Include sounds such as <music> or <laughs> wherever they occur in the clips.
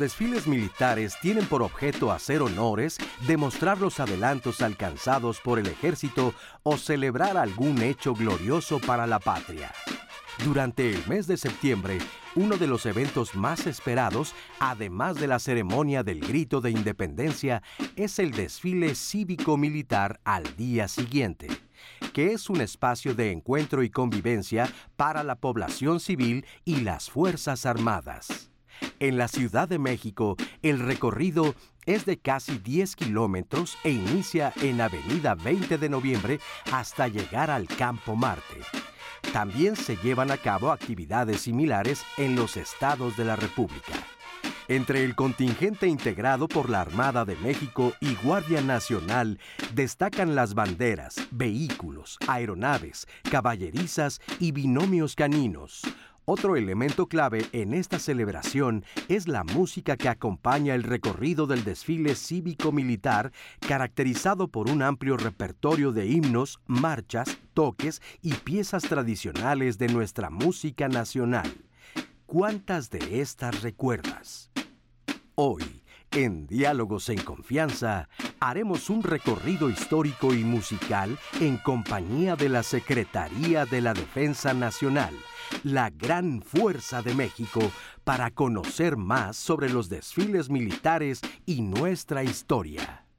Desfiles militares tienen por objeto hacer honores, demostrar los adelantos alcanzados por el ejército o celebrar algún hecho glorioso para la patria. Durante el mes de septiembre, uno de los eventos más esperados, además de la ceremonia del grito de independencia, es el desfile cívico-militar al día siguiente, que es un espacio de encuentro y convivencia para la población civil y las Fuerzas Armadas. En la Ciudad de México, el recorrido es de casi 10 kilómetros e inicia en Avenida 20 de Noviembre hasta llegar al Campo Marte. También se llevan a cabo actividades similares en los estados de la República. Entre el contingente integrado por la Armada de México y Guardia Nacional destacan las banderas, vehículos, aeronaves, caballerizas y binomios caninos, otro elemento clave en esta celebración es la música que acompaña el recorrido del desfile cívico-militar, caracterizado por un amplio repertorio de himnos, marchas, toques y piezas tradicionales de nuestra música nacional. ¿Cuántas de estas recuerdas? Hoy, en Diálogos en Confianza, haremos un recorrido histórico y musical en compañía de la Secretaría de la Defensa Nacional la gran fuerza de México para conocer más sobre los desfiles militares y nuestra historia.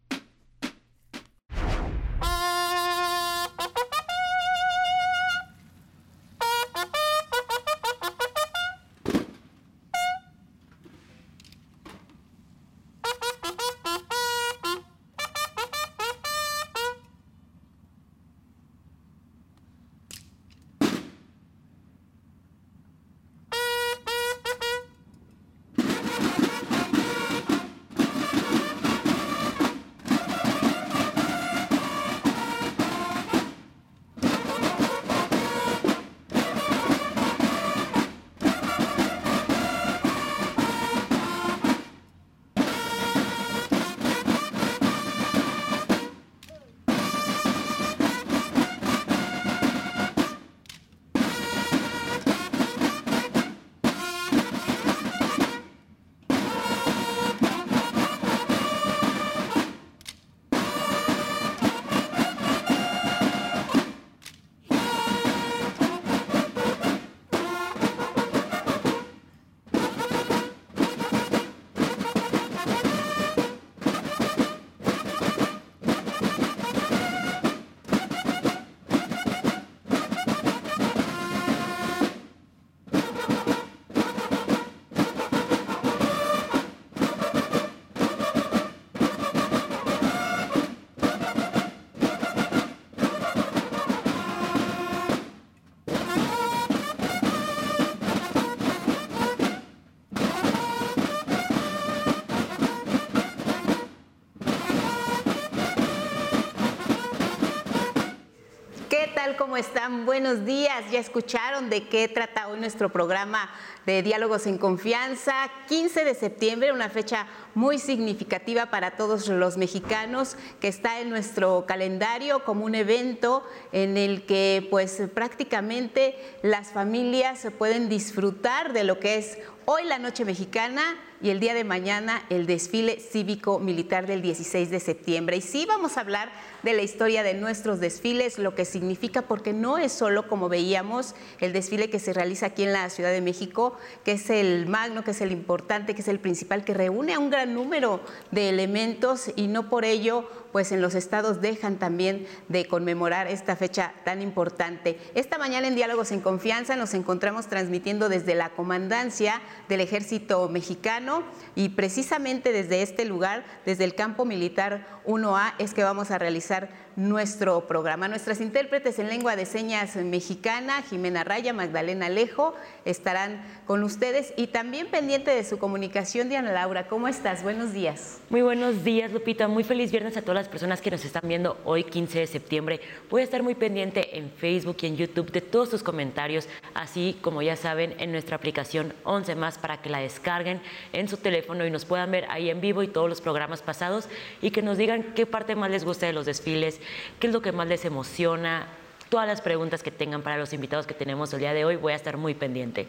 ¿Cómo están? Buenos días. Ya escucharon de qué trata hoy nuestro programa de Diálogos en Confianza. 15 de septiembre, una fecha muy significativa para todos los mexicanos que está en nuestro calendario como un evento en el que pues prácticamente las familias pueden disfrutar de lo que es hoy la noche mexicana y el día de mañana el desfile cívico militar del 16 de septiembre. Y sí vamos a hablar de la historia de nuestros desfiles, lo que significa, porque no es solo como veíamos el desfile que se realiza aquí en la Ciudad de México, que es el magno, que es el importante, que es el principal, que reúne a un gran número de elementos y no por ello pues en los estados dejan también de conmemorar esta fecha tan importante. Esta mañana en Diálogos en Confianza nos encontramos transmitiendo desde la comandancia del ejército mexicano y precisamente desde este lugar, desde el campo militar 1A, es que vamos a realizar realizar nuestro programa. Nuestras intérpretes en lengua de señas mexicana, Jimena Raya, Magdalena Alejo, estarán con ustedes y también pendiente de su comunicación, Diana Laura. ¿Cómo estás? Buenos días. Muy buenos días, Lupita. Muy feliz viernes a todas las personas que nos están viendo hoy, 15 de septiembre. Voy a estar muy pendiente en Facebook y en YouTube de todos sus comentarios, así como ya saben, en nuestra aplicación 11 más para que la descarguen en su teléfono y nos puedan ver ahí en vivo y todos los programas pasados y que nos digan qué parte más les gusta de los desfiles, qué es lo que más les emociona, todas las preguntas que tengan para los invitados que tenemos el día de hoy, voy a estar muy pendiente.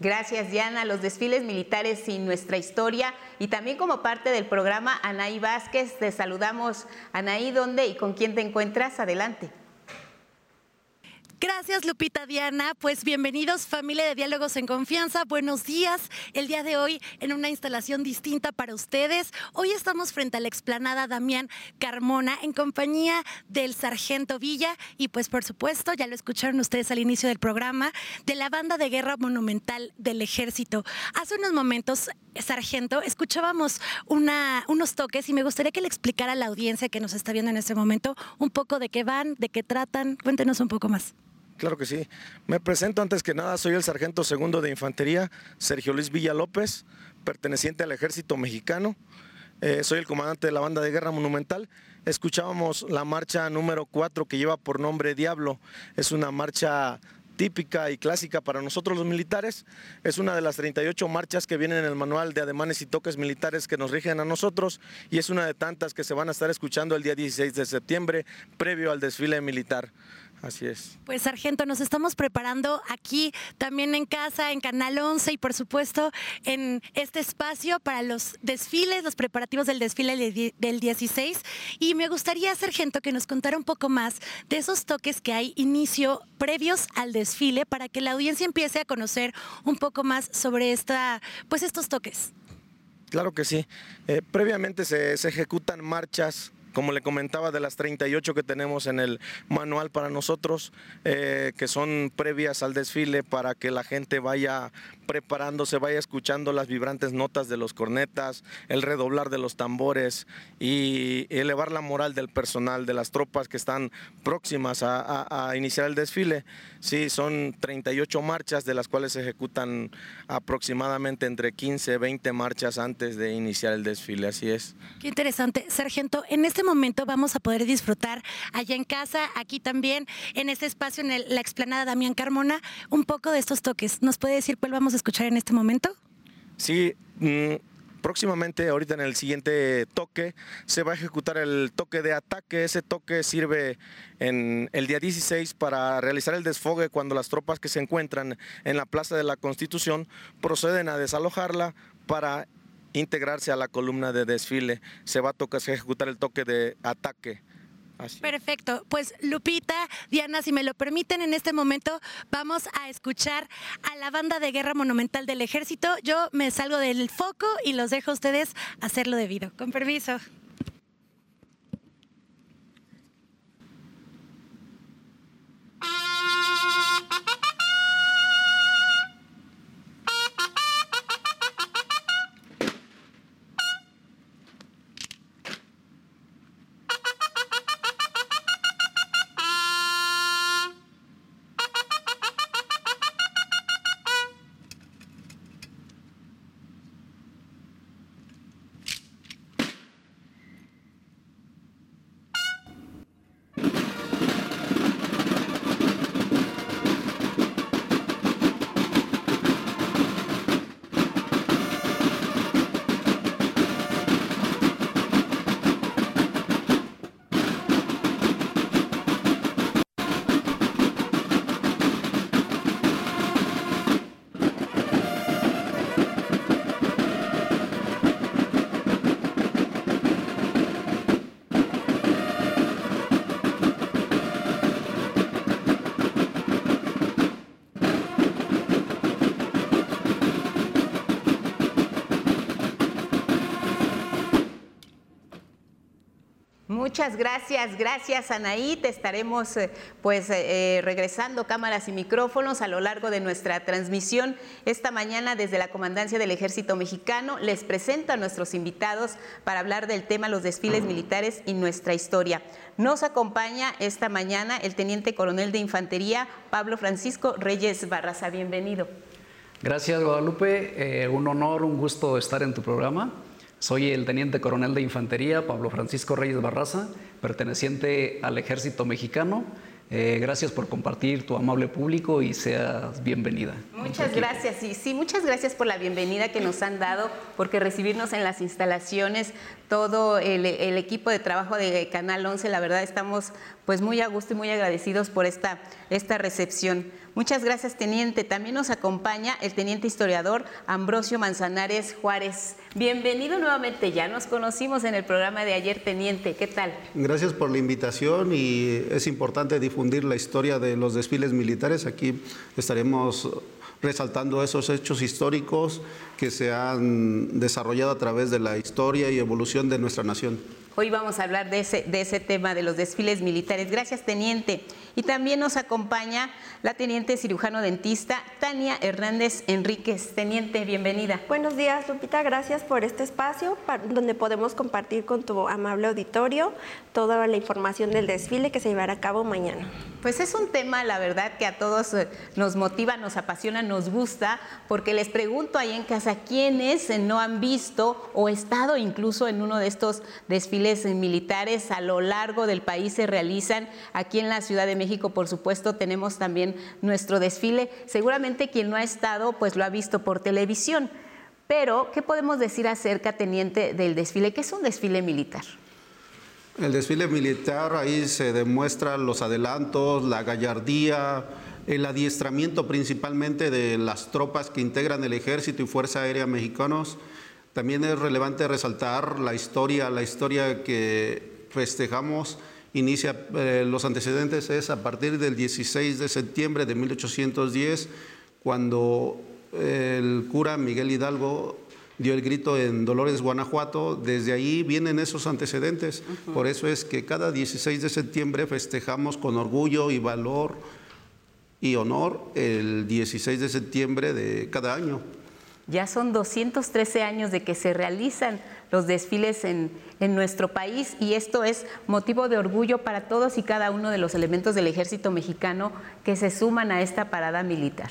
Gracias, Diana. Los desfiles militares y nuestra historia. Y también como parte del programa, Anaí Vázquez. Te saludamos. Anaí, ¿dónde y con quién te encuentras? Adelante. Gracias, Lupita Diana. Pues bienvenidos, familia de Diálogos en Confianza. Buenos días. El día de hoy en una instalación distinta para ustedes. Hoy estamos frente a la explanada Damián Carmona en compañía del Sargento Villa y pues por supuesto, ya lo escucharon ustedes al inicio del programa, de la banda de guerra monumental del ejército. Hace unos momentos, Sargento, escuchábamos unos toques y me gustaría que le explicara a la audiencia que nos está viendo en este momento un poco de qué van, de qué tratan. Cuéntenos un poco más. Claro que sí. Me presento antes que nada, soy el sargento segundo de infantería, Sergio Luis Villa López, perteneciente al ejército mexicano. Eh, soy el comandante de la banda de guerra monumental. Escuchábamos la marcha número 4 que lleva por nombre Diablo. Es una marcha típica y clásica para nosotros los militares. Es una de las 38 marchas que vienen en el manual de ademanes y toques militares que nos rigen a nosotros y es una de tantas que se van a estar escuchando el día 16 de septiembre previo al desfile militar. Así es. Pues Sargento, nos estamos preparando aquí también en casa, en Canal 11 y por supuesto en este espacio para los desfiles, los preparativos del desfile del 16. Y me gustaría, Sargento, que nos contara un poco más de esos toques que hay inicio previos al desfile para que la audiencia empiece a conocer un poco más sobre esta, pues estos toques. Claro que sí. Eh, previamente se, se ejecutan marchas como le comentaba, de las 38 que tenemos en el manual para nosotros, eh, que son previas al desfile para que la gente vaya preparándose, vaya escuchando las vibrantes notas de los cornetas, el redoblar de los tambores y elevar la moral del personal, de las tropas que están próximas a, iniciar el desfile. Sí, son 38 marchas, de las cuales se ejecutan aproximadamente entre 15 y 20 marchas antes de iniciar el desfile, así es. Qué interesante. Sargento, en este momento vamos a poder disfrutar allá en casa, aquí también, en este espacio, en la explanada Damián Carmona, un poco de estos toques. ¿Nos puede decir cuál vamos a escuchar en este momento? Sí, mm, próximamente, ahorita en el siguiente toque, se va a ejecutar el toque de ataque. Ese toque sirve en el día 16 para realizar el desfogue cuando las tropas que se encuentran en la Plaza de la Constitución proceden a desalojarla para integrarse a la columna de desfile. Se va a tocar, ejecutar el toque de ataque. Perfecto. Pues Lupita, Diana, si me lo permiten, en este momento vamos a escuchar a la banda de guerra monumental del ejército. Yo me salgo del foco y los dejo a ustedes hacerlo debido. Con permiso. Muchas gracias, gracias Anaí. Te estaremos eh, pues eh, eh, regresando cámaras y micrófonos a lo largo de nuestra transmisión. Esta mañana desde la Comandancia del Ejército Mexicano les presento a nuestros invitados para hablar del tema los desfiles militares y nuestra historia. Nos acompaña esta mañana el Teniente Coronel de Infantería Pablo Francisco Reyes Barraza. Bienvenido. Gracias Guadalupe, un honor, un gusto estar en tu programa. Soy el teniente coronel de infantería Pablo Francisco Reyes Barraza, perteneciente al ejército mexicano. Eh, gracias por compartir tu amable público y seas bienvenida. Muchas gracias, y sí, muchas gracias por la bienvenida que nos han dado, porque recibirnos en las instalaciones, todo el, equipo de trabajo de Canal 11, la verdad estamos pues muy a gusto y muy agradecidos por esta, esta recepción. Muchas gracias, teniente. También nos acompaña el teniente historiador Ambrosio Manzanares Juárez. Bienvenido nuevamente. Ya nos conocimos en el programa de ayer, teniente. ¿Qué tal? Gracias por la invitación y es importante difundir la historia de los desfiles militares. Aquí estaremos resaltando esos hechos históricos que se han desarrollado a través de la historia y evolución de nuestra nación. Hoy vamos a hablar de ese, de ese tema de los desfiles militares. Gracias, teniente. Y también nos acompaña la teniente cirujano dentista Tania Hernández Enríquez. Teniente, bienvenida. Buenos días, Lupita. Gracias por este espacio donde podemos compartir con tu amable auditorio toda la información del desfile que se llevará a cabo mañana. Pues es un tema, la verdad, que a todos eh, nos motiva, nos apasiona, nos gusta, porque les pregunto ahí en casa quiénes no han visto o estado incluso en uno de estos desfiles militares a lo largo del país se realizan. Aquí en la Ciudad de México, por supuesto, tenemos también nuestro desfile. Seguramente quien no ha estado, pues lo ha visto por televisión. Pero, ¿qué podemos decir acerca, teniente, del desfile? ¿Qué es un desfile militar? El desfile militar, ahí se demuestran los adelantos, la gallardía, el adiestramiento principalmente de las tropas que integran el ejército y Fuerza Aérea mexicanos también es relevante resaltar la historia, la historia que festejamos inicia eh, los antecedentes es a partir del 16 de septiembre de 1810 cuando el cura Miguel Hidalgo dio el grito en Dolores, Guanajuato. Desde ahí vienen esos antecedentes. Por eso es que cada 16 de septiembre festejamos con orgullo y valor y honor el 16 de septiembre de cada año. Ya son 213 años de que se realizan los desfiles en, nuestro país y esto es motivo de orgullo para todos y cada uno de los elementos del ejército mexicano que se suman a esta parada militar.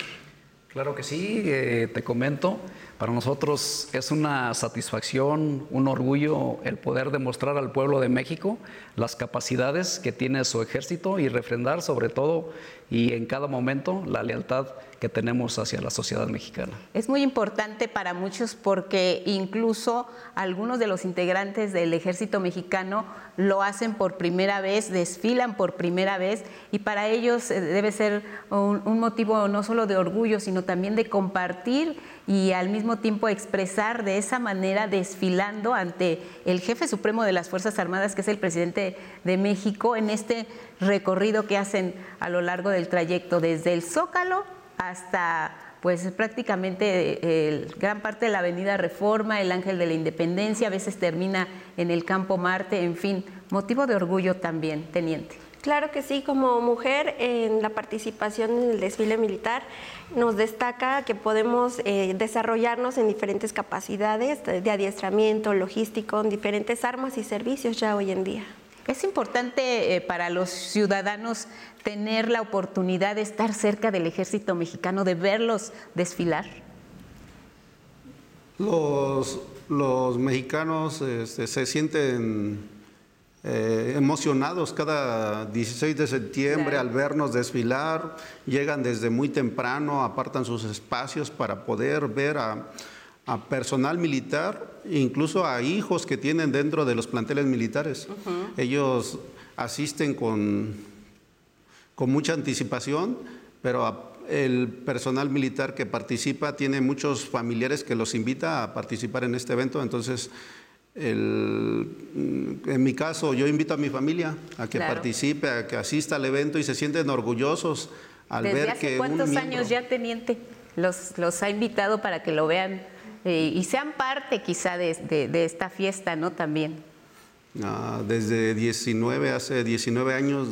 Claro que sí, eh, te comento. Para nosotros es una satisfacción, un orgullo el poder demostrar al pueblo de México las capacidades que tiene su ejército y refrendar sobre todo y en cada momento la lealtad que tenemos hacia la sociedad mexicana. Es muy importante para muchos porque incluso algunos de los integrantes del ejército mexicano lo hacen por primera vez, desfilan por primera vez y para ellos eh, debe ser un, un motivo no solo de orgullo, sino también de compartir y al mismo tiempo expresar de esa manera desfilando ante el jefe supremo de las Fuerzas Armadas, que es el presidente de México, en este recorrido que hacen a lo largo del trayecto desde el Zócalo hasta pues prácticamente el, gran parte de la Avenida Reforma, el Ángel de la Independencia, a veces termina en el Campo Marte, en fin, motivo de orgullo también, teniente. Claro que sí, como mujer en la participación en el desfile militar nos destaca que podemos eh, desarrollarnos en diferentes capacidades de adiestramiento, logístico, en diferentes armas y servicios ya hoy en día. Es importante eh, para los ciudadanos tener la oportunidad de estar cerca del ejército mexicano, de verlos desfilar. Los, los mexicanos este, se sienten eh, emocionados cada 16 de septiembre al vernos desfilar, llegan desde muy temprano, apartan sus espacios para poder ver a, personal militar, incluso a hijos que tienen dentro de los planteles militares. Ellos asisten con, con mucha anticipación, pero el personal militar que participa tiene muchos familiares que los invita a participar en este evento, entonces el, en mi caso, yo invito a mi familia a que participe, a que asista al evento y se sienten orgullosos al ver hace que. ¿Cuántos años ya, teniente, los, los ha invitado para que lo vean eh, y sean parte quizá de, de, esta fiesta, ¿no? También. Ah, desde 19, hace 19 años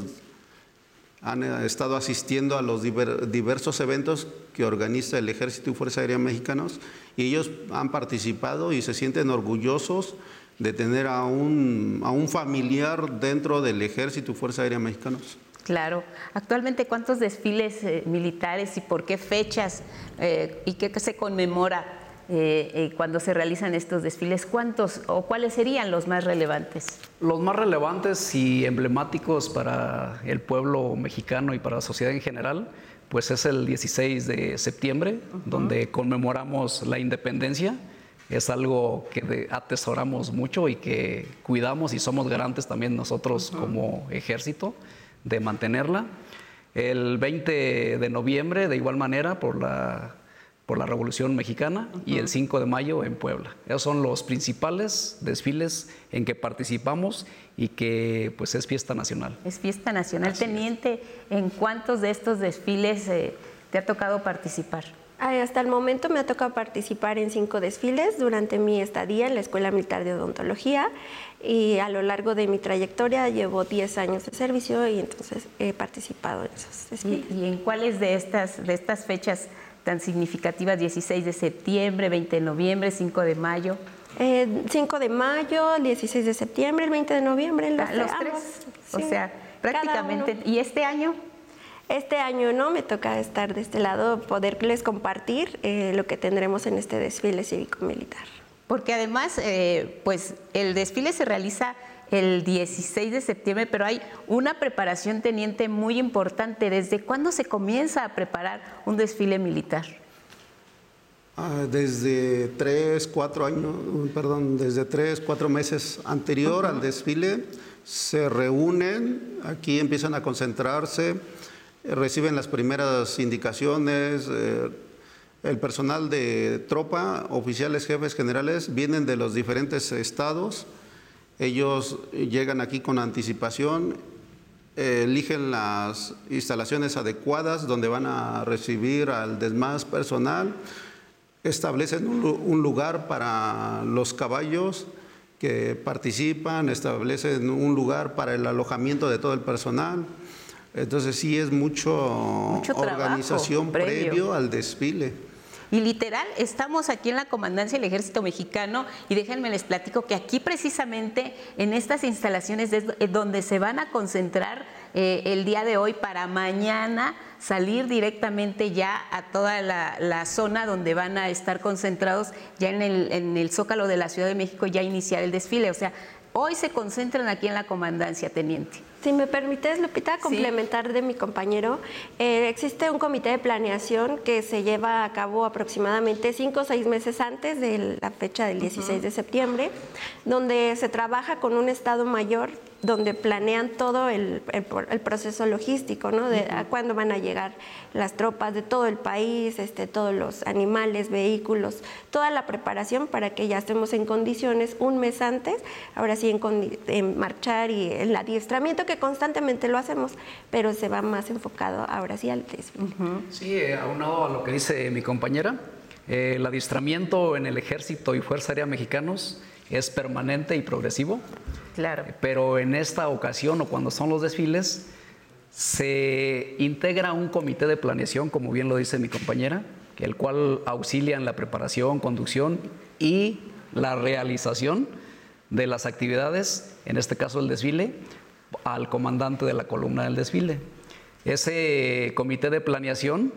han eh, estado asistiendo a los diversos eventos que organiza el Ejército y Fuerza Aérea Mexicanos y ellos han participado y se sienten orgullosos de tener a un, a un familiar dentro del Ejército y Fuerza Aérea Mexicanos. Claro. Actualmente, ¿cuántos desfiles eh, militares y por qué fechas eh, y qué se conmemora eh, cuando se realizan estos desfiles? ¿Cuántos o cuáles serían los más relevantes? Los más relevantes y emblemáticos para el pueblo mexicano y para la sociedad en general, pues es el 16 de septiembre, donde conmemoramos la independencia. Es algo que atesoramos mucho y que cuidamos y somos garantes también nosotros como ejército de mantenerla. El 20 de noviembre, de igual manera, por la, por la Revolución Mexicana, y el 5 de mayo en Puebla. Esos son los principales desfiles en que participamos y que pues es fiesta nacional. Es fiesta nacional. Teniente, ¿en cuántos de estos desfiles eh, te ha tocado participar? Hasta el momento me ha tocado participar en cinco desfiles durante mi estadía en la Escuela Militar de Odontología y a lo largo de mi trayectoria llevo 10 años de servicio y entonces he participado en esos desfiles. ¿Y, en cuáles de estas, de estas fechas tan significativas, 16 de septiembre, 20 de noviembre, 5 de mayo? 5 eh, de mayo, 16 de septiembre, el 20 de noviembre, los, ah, tres. o sea, prácticamente. ¿Y este año? Este año no me toca estar de este lado, poderles compartir eh, lo que tendremos en este desfile cívico-militar. Porque además, eh, pues el desfile se realiza el 16 de septiembre, pero hay una preparación teniente muy importante. ¿Desde cuándo se comienza a preparar un desfile militar? Ah, desde tres, cuatro años, perdón, desde tres, cuatro meses anterior al desfile, se reúnen, aquí empiezan a concentrarse reciben las primeras indicaciones. Eh, el personal de tropa, oficiales, jefes generales, vienen de los diferentes estados. Ellos llegan aquí con anticipación, eligen las instalaciones adecuadas donde van a recibir al demás personal, establecen un lugar para los caballos que participan, establecen un lugar para el alojamiento de todo el personal entonces sí es mucho, organización previo. al desfile. Y literal, estamos aquí en la comandancia del Ejército Mexicano y déjenme les platico que aquí precisamente en estas instalaciones es donde se van a concentrar eh, el día de hoy para mañana salir directamente ya a toda la, zona donde van a estar concentrados ya en el, en el Zócalo de la Ciudad de México ya iniciar el desfile. O sea, hoy se concentran aquí en la comandancia, teniente. Si me permites, Lupita, complementar de mi compañero, eh, existe un comité de planeación que se lleva a cabo aproximadamente cinco o seis meses antes de la fecha del 16 de septiembre, donde se trabaja con un Estado mayor donde planean todo el, proceso logístico, ¿no? De a cuándo van a llegar las tropas de todo el país, este, todos los animales, vehículos, toda la preparación para que ya estemos en condiciones un mes antes, ahora sí en, marchar y el adiestramiento que constantemente lo hacemos, pero se va más enfocado ahora sí al test. Sí, eh, aunado a lo que dice mi compañera, eh, el adiestramiento en el ejército y Fuerza Aérea Mexicanos es permanente y progresivo. Claro. Pero en esta ocasión o cuando son los desfiles, se integra un comité de planeación, como bien lo dice mi compañera, el cual auxilia en la preparación, conducción y la realización de las actividades, en este caso el desfile, al comandante de la columna del desfile. Ese comité de planeación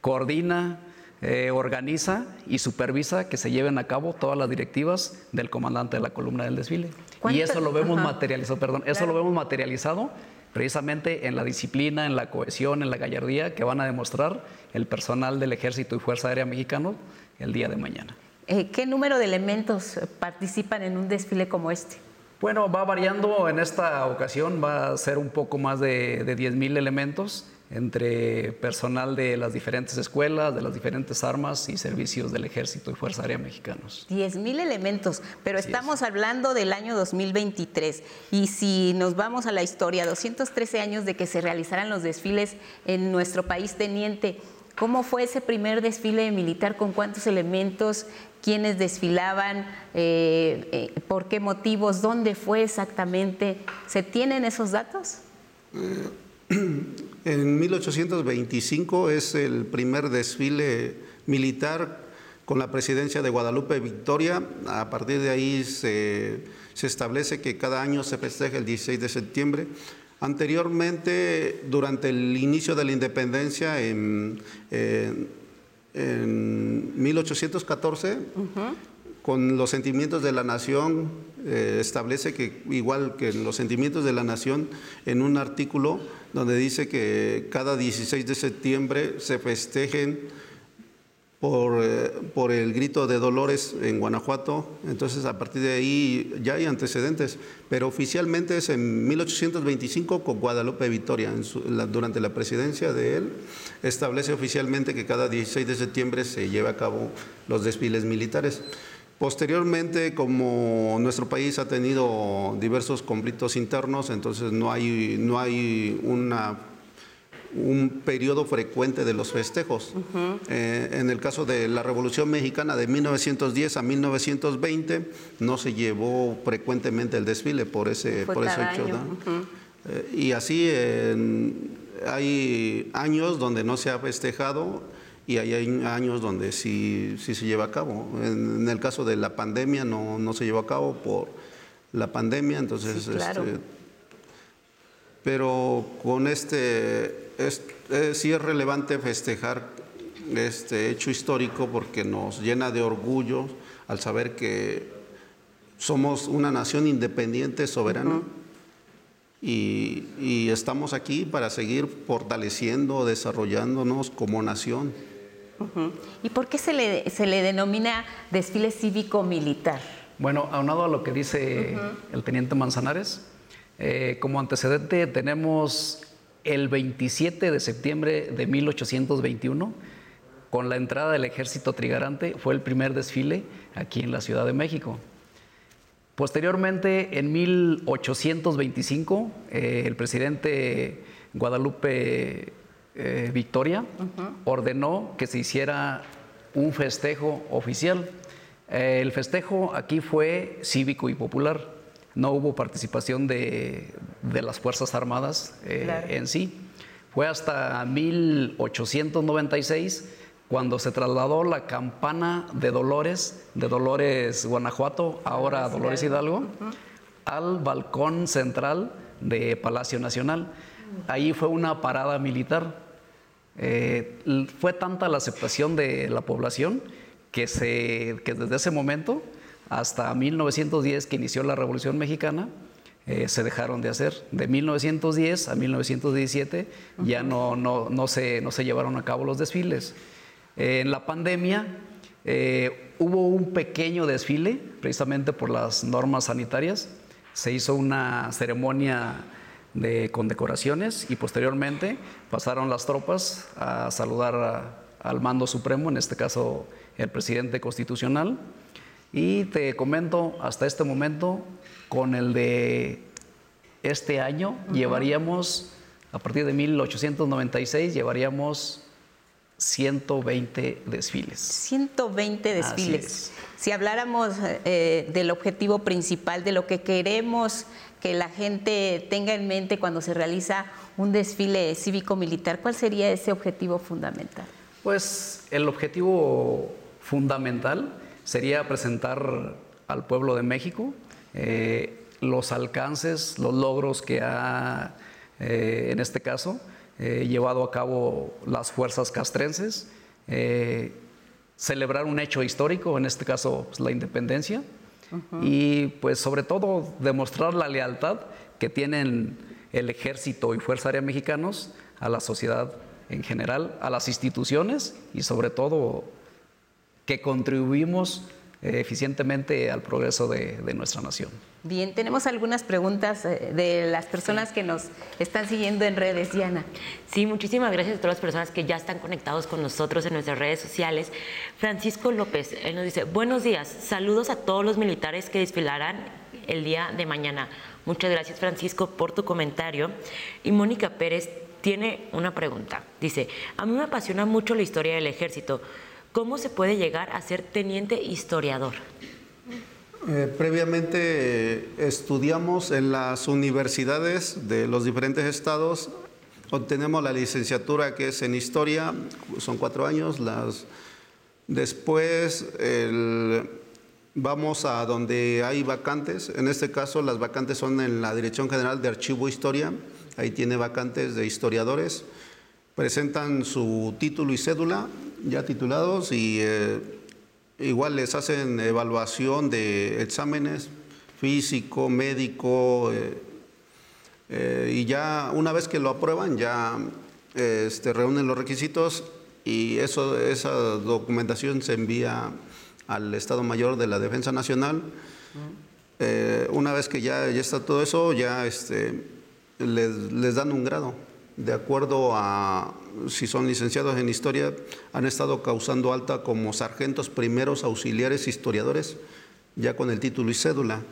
coordina, eh, organiza y supervisa que se lleven a cabo todas las directivas del comandante de la columna del desfile. Y eso lo vemos materializado, perdón, eso lo vemos materializado precisamente en la disciplina, en la cohesión, en la gallardía que van a demostrar el personal del Ejército y Fuerza Aérea Mexicano el día de mañana. Eh, ¿Qué número de elementos participan en un desfile como este? Bueno, va variando en esta ocasión, va a ser un poco más de, de 10.000 elementos entre personal de las diferentes escuelas, de las diferentes armas y servicios del Ejército y Fuerza Aérea Mexicanos. 10.000 elementos, pero estamos hablando del año 2023 y si nos vamos a la historia, 213 años de que se realizaran los desfiles en nuestro país, teniente, ¿cómo fue ese primer desfile militar? ¿Con cuántos elementos? ¿Quiénes desfilaban? Eh, eh, ¿Por qué motivos? ¿Dónde fue exactamente? ¿Se tienen esos datos? Eh, <clears throat> En 1825 es el primer desfile militar con la presidencia de Guadalupe Victoria. A partir de ahí se, establece que cada año se festeja el 16 de septiembre. Anteriormente, durante el inicio de la independencia en, 1814, con los sentimientos de la nación, eh, establece que igual que los sentimientos de la nación, en un artículo donde dice que cada 16 de septiembre se festejen por, eh, por, el grito de Dolores en Guanajuato. Entonces, a partir de ahí ya hay antecedentes, pero oficialmente es en 1825 con Guadalupe Victoria, durante la presidencia de él, establece oficialmente que cada 16 de septiembre se lleva a cabo los desfiles militares. Posteriormente, como nuestro país ha tenido diversos conflictos internos, entonces no hay, no hay una un periodo frecuente de los festejos. Eh, en el caso de la Revolución Mexicana de 1910 a 1920 no se llevó frecuentemente el desfile por ese, por ese hecho. Eh, y así hay años donde no se ha festejado y hay años donde sí, sí se lleva a cabo. En, el caso de la pandemia no, no, se llevó a cabo por la pandemia, entonces... Este, pero con este es, sí es relevante festejar este hecho histórico porque nos llena de orgullo al saber que somos una nación independiente, soberana. y, estamos aquí para seguir fortaleciendo, desarrollándonos como nación. ¿Y por qué se le, se le denomina desfile cívico-militar? Bueno, aunado a lo que dice el teniente Manzanares, eh, como antecedente tenemos el 27 de septiembre de 1821, con la entrada del ejército trigarante, fue el primer desfile aquí en la Ciudad de México. Posteriormente, en 1825, eh, el presidente Guadalupe eh, Victoria ordenó que se hiciera un festejo oficial. Eh, el festejo aquí fue cívico y popular no hubo participación de, las Fuerzas Armadas eh, en sí. Fue hasta 1896 cuando se trasladó la campana de Dolores, de Dolores Guanajuato, ahora Dolores Hidalgo, al balcón central de Palacio Nacional. Ahí fue una parada militar. Eh, fue tanta la aceptación de la población que, se, que desde ese momento hasta 1910 que inició la Revolución Mexicana, eh, se dejaron de hacer. De 1910 a 1917 ya no, no, se, no se llevaron a cabo los desfiles. en la pandemia eh, hubo un pequeño desfile, precisamente por las normas sanitarias. Se hizo una ceremonia de condecoraciones y posteriormente pasaron las tropas a saludar al mando supremo, en este caso el presidente constitucional. Y te comento, hasta este momento, con el de este año, llevaríamos, a partir de 1896, llevaríamos 120 desfiles. 120 desfiles. Si habláramos eh, del objetivo principal, de lo que queremos que la gente tenga en mente cuando se realiza un desfile cívico-militar, ¿cuál sería ese objetivo fundamental? Pues el objetivo fundamental sería presentar al pueblo de México eh, los alcances, los logros que ha, eh, en este caso, eh, llevado a cabo las fuerzas castrenses, celebrar un hecho histórico, en este caso pues, la independencia, y pues sobre todo demostrar la lealtad que tienen el ejército y Fuerza Aérea mexicanos a la sociedad en general, a las instituciones y sobre todo que contribuimos eh, eficientemente al progreso de, nuestra nación. Bien, tenemos algunas preguntas eh, de las personas que nos están siguiendo en redes, Diana. Sí, muchísimas gracias a todas las personas que ya están conectados con nosotros en nuestras redes sociales. Francisco López, él nos dice, buenos días, saludos a todos los militares que desfilarán el día de mañana. Muchas gracias, Francisco, por tu comentario. Y Mónica Pérez tiene una pregunta. Dice, a mí me apasiona mucho la historia del ejército. ¿Cómo se puede llegar a ser teniente historiador? Eh, previamente eh, estudiamos en las universidades de los diferentes estados, obtenemos la licenciatura que es en historia, son cuatro años, las, después vamos a donde hay vacantes, en este caso las vacantes son en la Dirección General de Archivo e Historia, ahí tiene vacantes de historiadores, presentan su título y cédula ya titulados y eh, igual les hacen evaluación de exámenes físico, médico, eh, eh, y ya una vez que lo aprueban, ya este, reúnen los requisitos y eso, esa documentación se envía al Estado Mayor de la Defensa Nacional. Una vez que ya, ya, está todo eso, ya este, les, les dan un grado. De acuerdo a si son licenciados en historia, han estado causando alta como sargentos primeros auxiliares historiadores, ya con el título y cédula.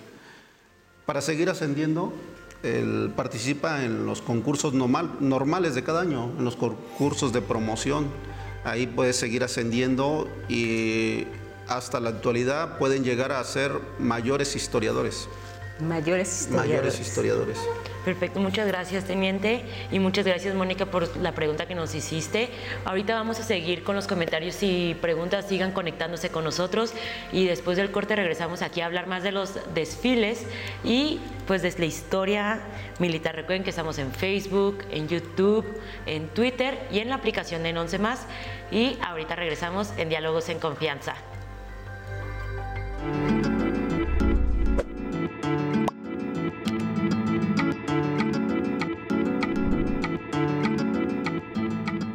Para seguir ascendiendo, él participa en los concursos normal, normales de cada año, en los concursos de promoción. Ahí puede seguir ascendiendo y hasta la actualidad pueden llegar a ser mayores historiadores. Mayores historiadores. Mayores historiadores. Perfecto, muchas gracias, teniente. Y muchas gracias, Mónica, por la pregunta que nos hiciste. Ahorita vamos a seguir con los comentarios y preguntas. Sigan conectándose con nosotros. Y después del corte regresamos aquí a hablar más de los desfiles y pues de la historia militar. Recuerden que estamos en Facebook, en YouTube, en Twitter y en la aplicación de En Once Más. Y ahorita regresamos en Diálogos en Confianza.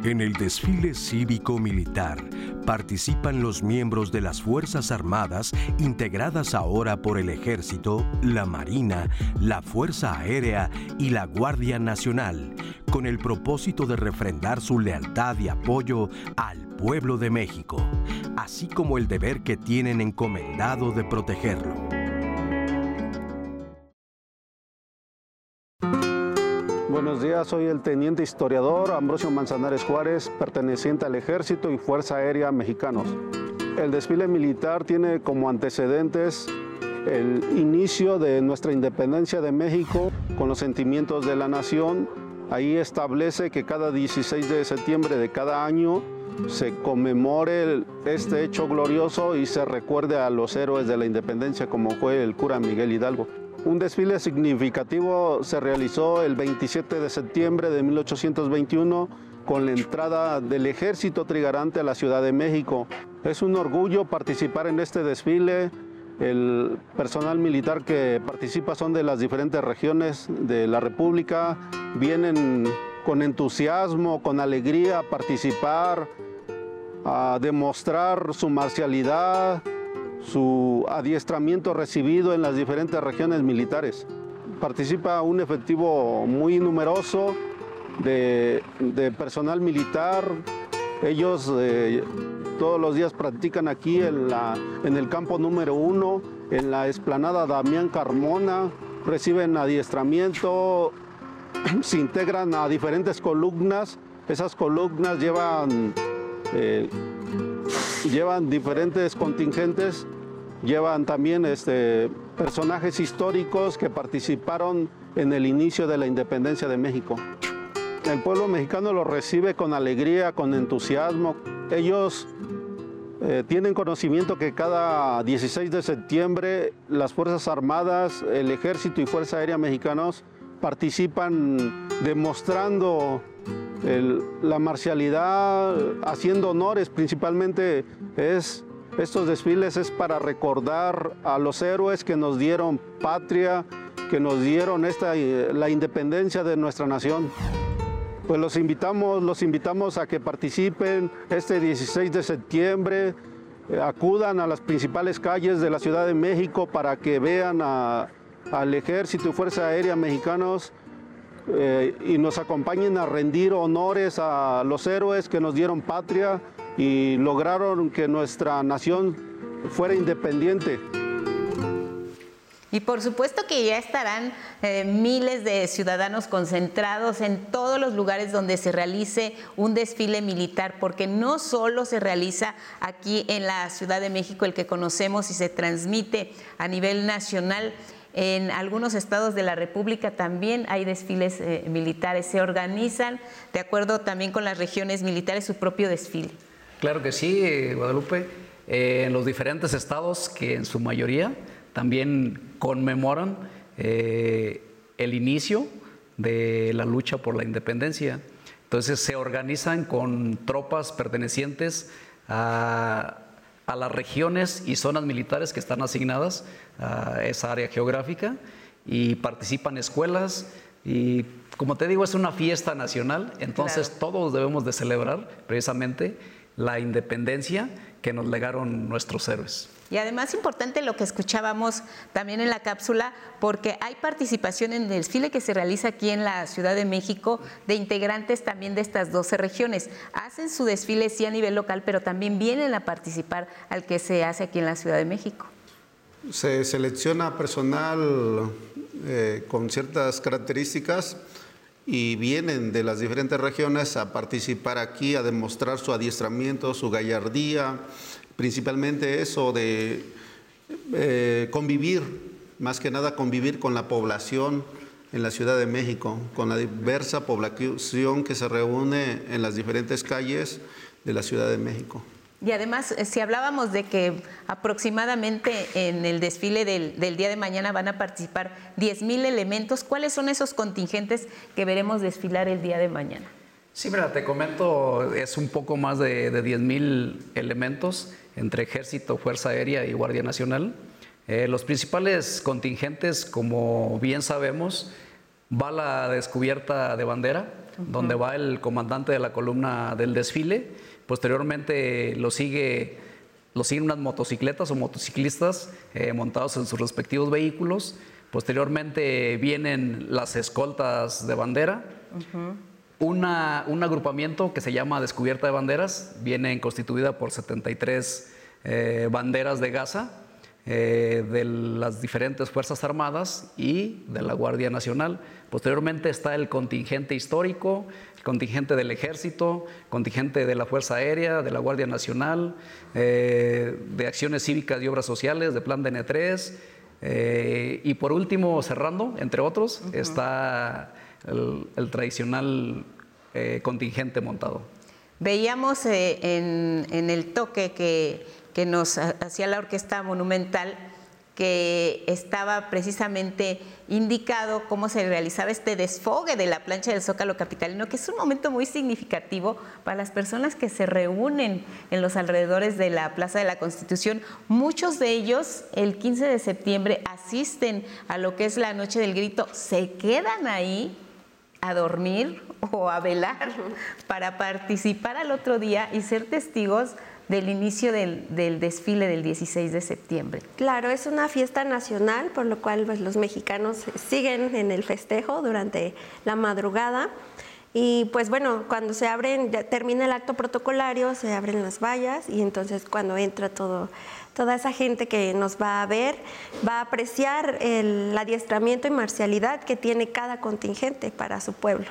En el desfile cívico-militar participan los miembros de las Fuerzas Armadas integradas ahora por el Ejército, la Marina, la Fuerza Aérea y la Guardia Nacional, con el propósito de refrendar su lealtad y apoyo al pueblo de México, así como el deber que tienen encomendado de protegerlo. Buenos días, soy el teniente historiador Ambrosio Manzanares Juárez, perteneciente al Ejército y Fuerza Aérea Mexicanos. El desfile militar tiene como antecedentes el inicio de nuestra independencia de México con los sentimientos de la nación. Ahí establece que cada 16 de septiembre de cada año se conmemore este hecho glorioso y se recuerde a los héroes de la independencia como fue el cura Miguel Hidalgo. Un desfile significativo se realizó el 27 de septiembre de 1821 con la entrada del ejército trigarante a la Ciudad de México. Es un orgullo participar en este desfile. El personal militar que participa son de las diferentes regiones de la República. Vienen con entusiasmo, con alegría a participar, a demostrar su marcialidad, su adiestramiento recibido en las diferentes regiones militares. Participa un efectivo muy numeroso de, personal militar. Ellos eh, todos los días practican aquí en, el campo número uno, en la esplanada Damián Carmona, reciben adiestramiento, <clears throat> se integran a diferentes columnas. Esas columnas llevan, eh, llevan diferentes contingentes llevan también este, personajes históricos que participaron en el inicio de la independencia de México. El pueblo mexicano lo recibe con alegría, con entusiasmo. Ellos eh, tienen conocimiento que cada 16 de septiembre las Fuerzas Armadas, el Ejército y Fuerza Aérea Mexicanos participan demostrando la marcialidad, haciendo honores, principalmente es estos desfiles es para recordar a los héroes que nos dieron patria, que nos dieron esta, la independencia de nuestra nación. Pues los invitamos, los invitamos a que participen este 16 de septiembre, eh, acudan a las principales calles de la Ciudad de México para que vean al Ejército y Fuerza Aérea mexicanos eh, y nos acompañen a rendir honores a los héroes que nos dieron patria y lograron que nuestra nación fuera independiente. Y por supuesto que ya estarán eh, miles de ciudadanos concentrados en todos los lugares donde se realice un desfile militar, porque no solo se realiza aquí en la Ciudad de México, el que conocemos y se transmite a nivel nacional. En algunos estados de la República también hay desfiles eh, militares, se organizan de acuerdo también con las regiones militares su propio desfile. Claro que sí, Guadalupe. Eh, en los diferentes estados que en su mayoría también conmemoran eh, el inicio de la lucha por la independencia. Entonces se organizan con tropas pertenecientes a, a las regiones y zonas militares que están asignadas a esa área geográfica y participan escuelas, Y como te digo, es una fiesta nacional, entonces todos debemos de celebrar precisamente la independencia que nos legaron nuestros héroes. Y además importante lo que escuchábamos también en la cápsula, porque hay participación en el desfile que se realiza aquí en la Ciudad de México de integrantes también de estas 12 regiones. Hacen su desfile sí a nivel local, pero también vienen a participar al que se hace aquí en la Ciudad de México. Se selecciona personal eh, con ciertas características y vienen de las diferentes regiones a participar aquí, a demostrar su adiestramiento, su gallardía, principalmente eso de eh, convivir, más que nada convivir con la población en la Ciudad de México, con la diversa población que se reúne en las diferentes calles de la Ciudad de México. Y además, eh, si hablábamos de que aproximadamente en el desfile del, día de mañana van a participar 10.000 elementos, ¿cuáles son esos contingentes que veremos desfilar el día de mañana? Sí, mira, te comento, es un poco más de, de 10.000 elementos entre Ejército, Fuerza Aérea y Guardia Nacional. Eh, los principales contingentes, como bien sabemos, va la descubierta de bandera, donde va el comandante de la columna del desfile Posteriormente lo sigue lo siguen unas motocicletas o motociclistas eh, montados en sus respectivos vehículos. Posteriormente vienen las escoltas de bandera. Una, un agrupamiento que se llama Descubierta de Banderas viene constituida por 73 eh, banderas de Gaza eh, de las diferentes Fuerzas Armadas y de la Guardia Nacional. Posteriormente está el contingente histórico, contingente del Ejército, contingente de la Fuerza Aérea, de la Guardia Nacional, eh, de Acciones Cívicas y Obras Sociales, de Plan DN3. Eh, y por último, cerrando, entre otros, está el, tradicional contingente montado. Veíamos en el toque que que nos hacía la Orquesta Monumental, que estaba precisamente indicado cómo se realizaba este desfogue de la plancha del Zócalo Capitalino, que es un momento muy significativo para las personas que se reúnen en los alrededores de la Plaza de la Constitución. Muchos de ellos el 15 de septiembre asisten a lo que es la Noche del Grito, se quedan ahí a dormir o a velar para participar al otro día y ser testigos del inicio del, desfile del 16 de septiembre. Claro, es una fiesta nacional, por lo cual pues, los mexicanos siguen en el festejo durante la madrugada. Y pues bueno, cuando se abren, termina el acto protocolario, se abren las vallas y entonces cuando entra todo, toda esa gente que nos va a ver, va a apreciar el adiestramiento y marcialidad que tiene cada contingente para su pueblo.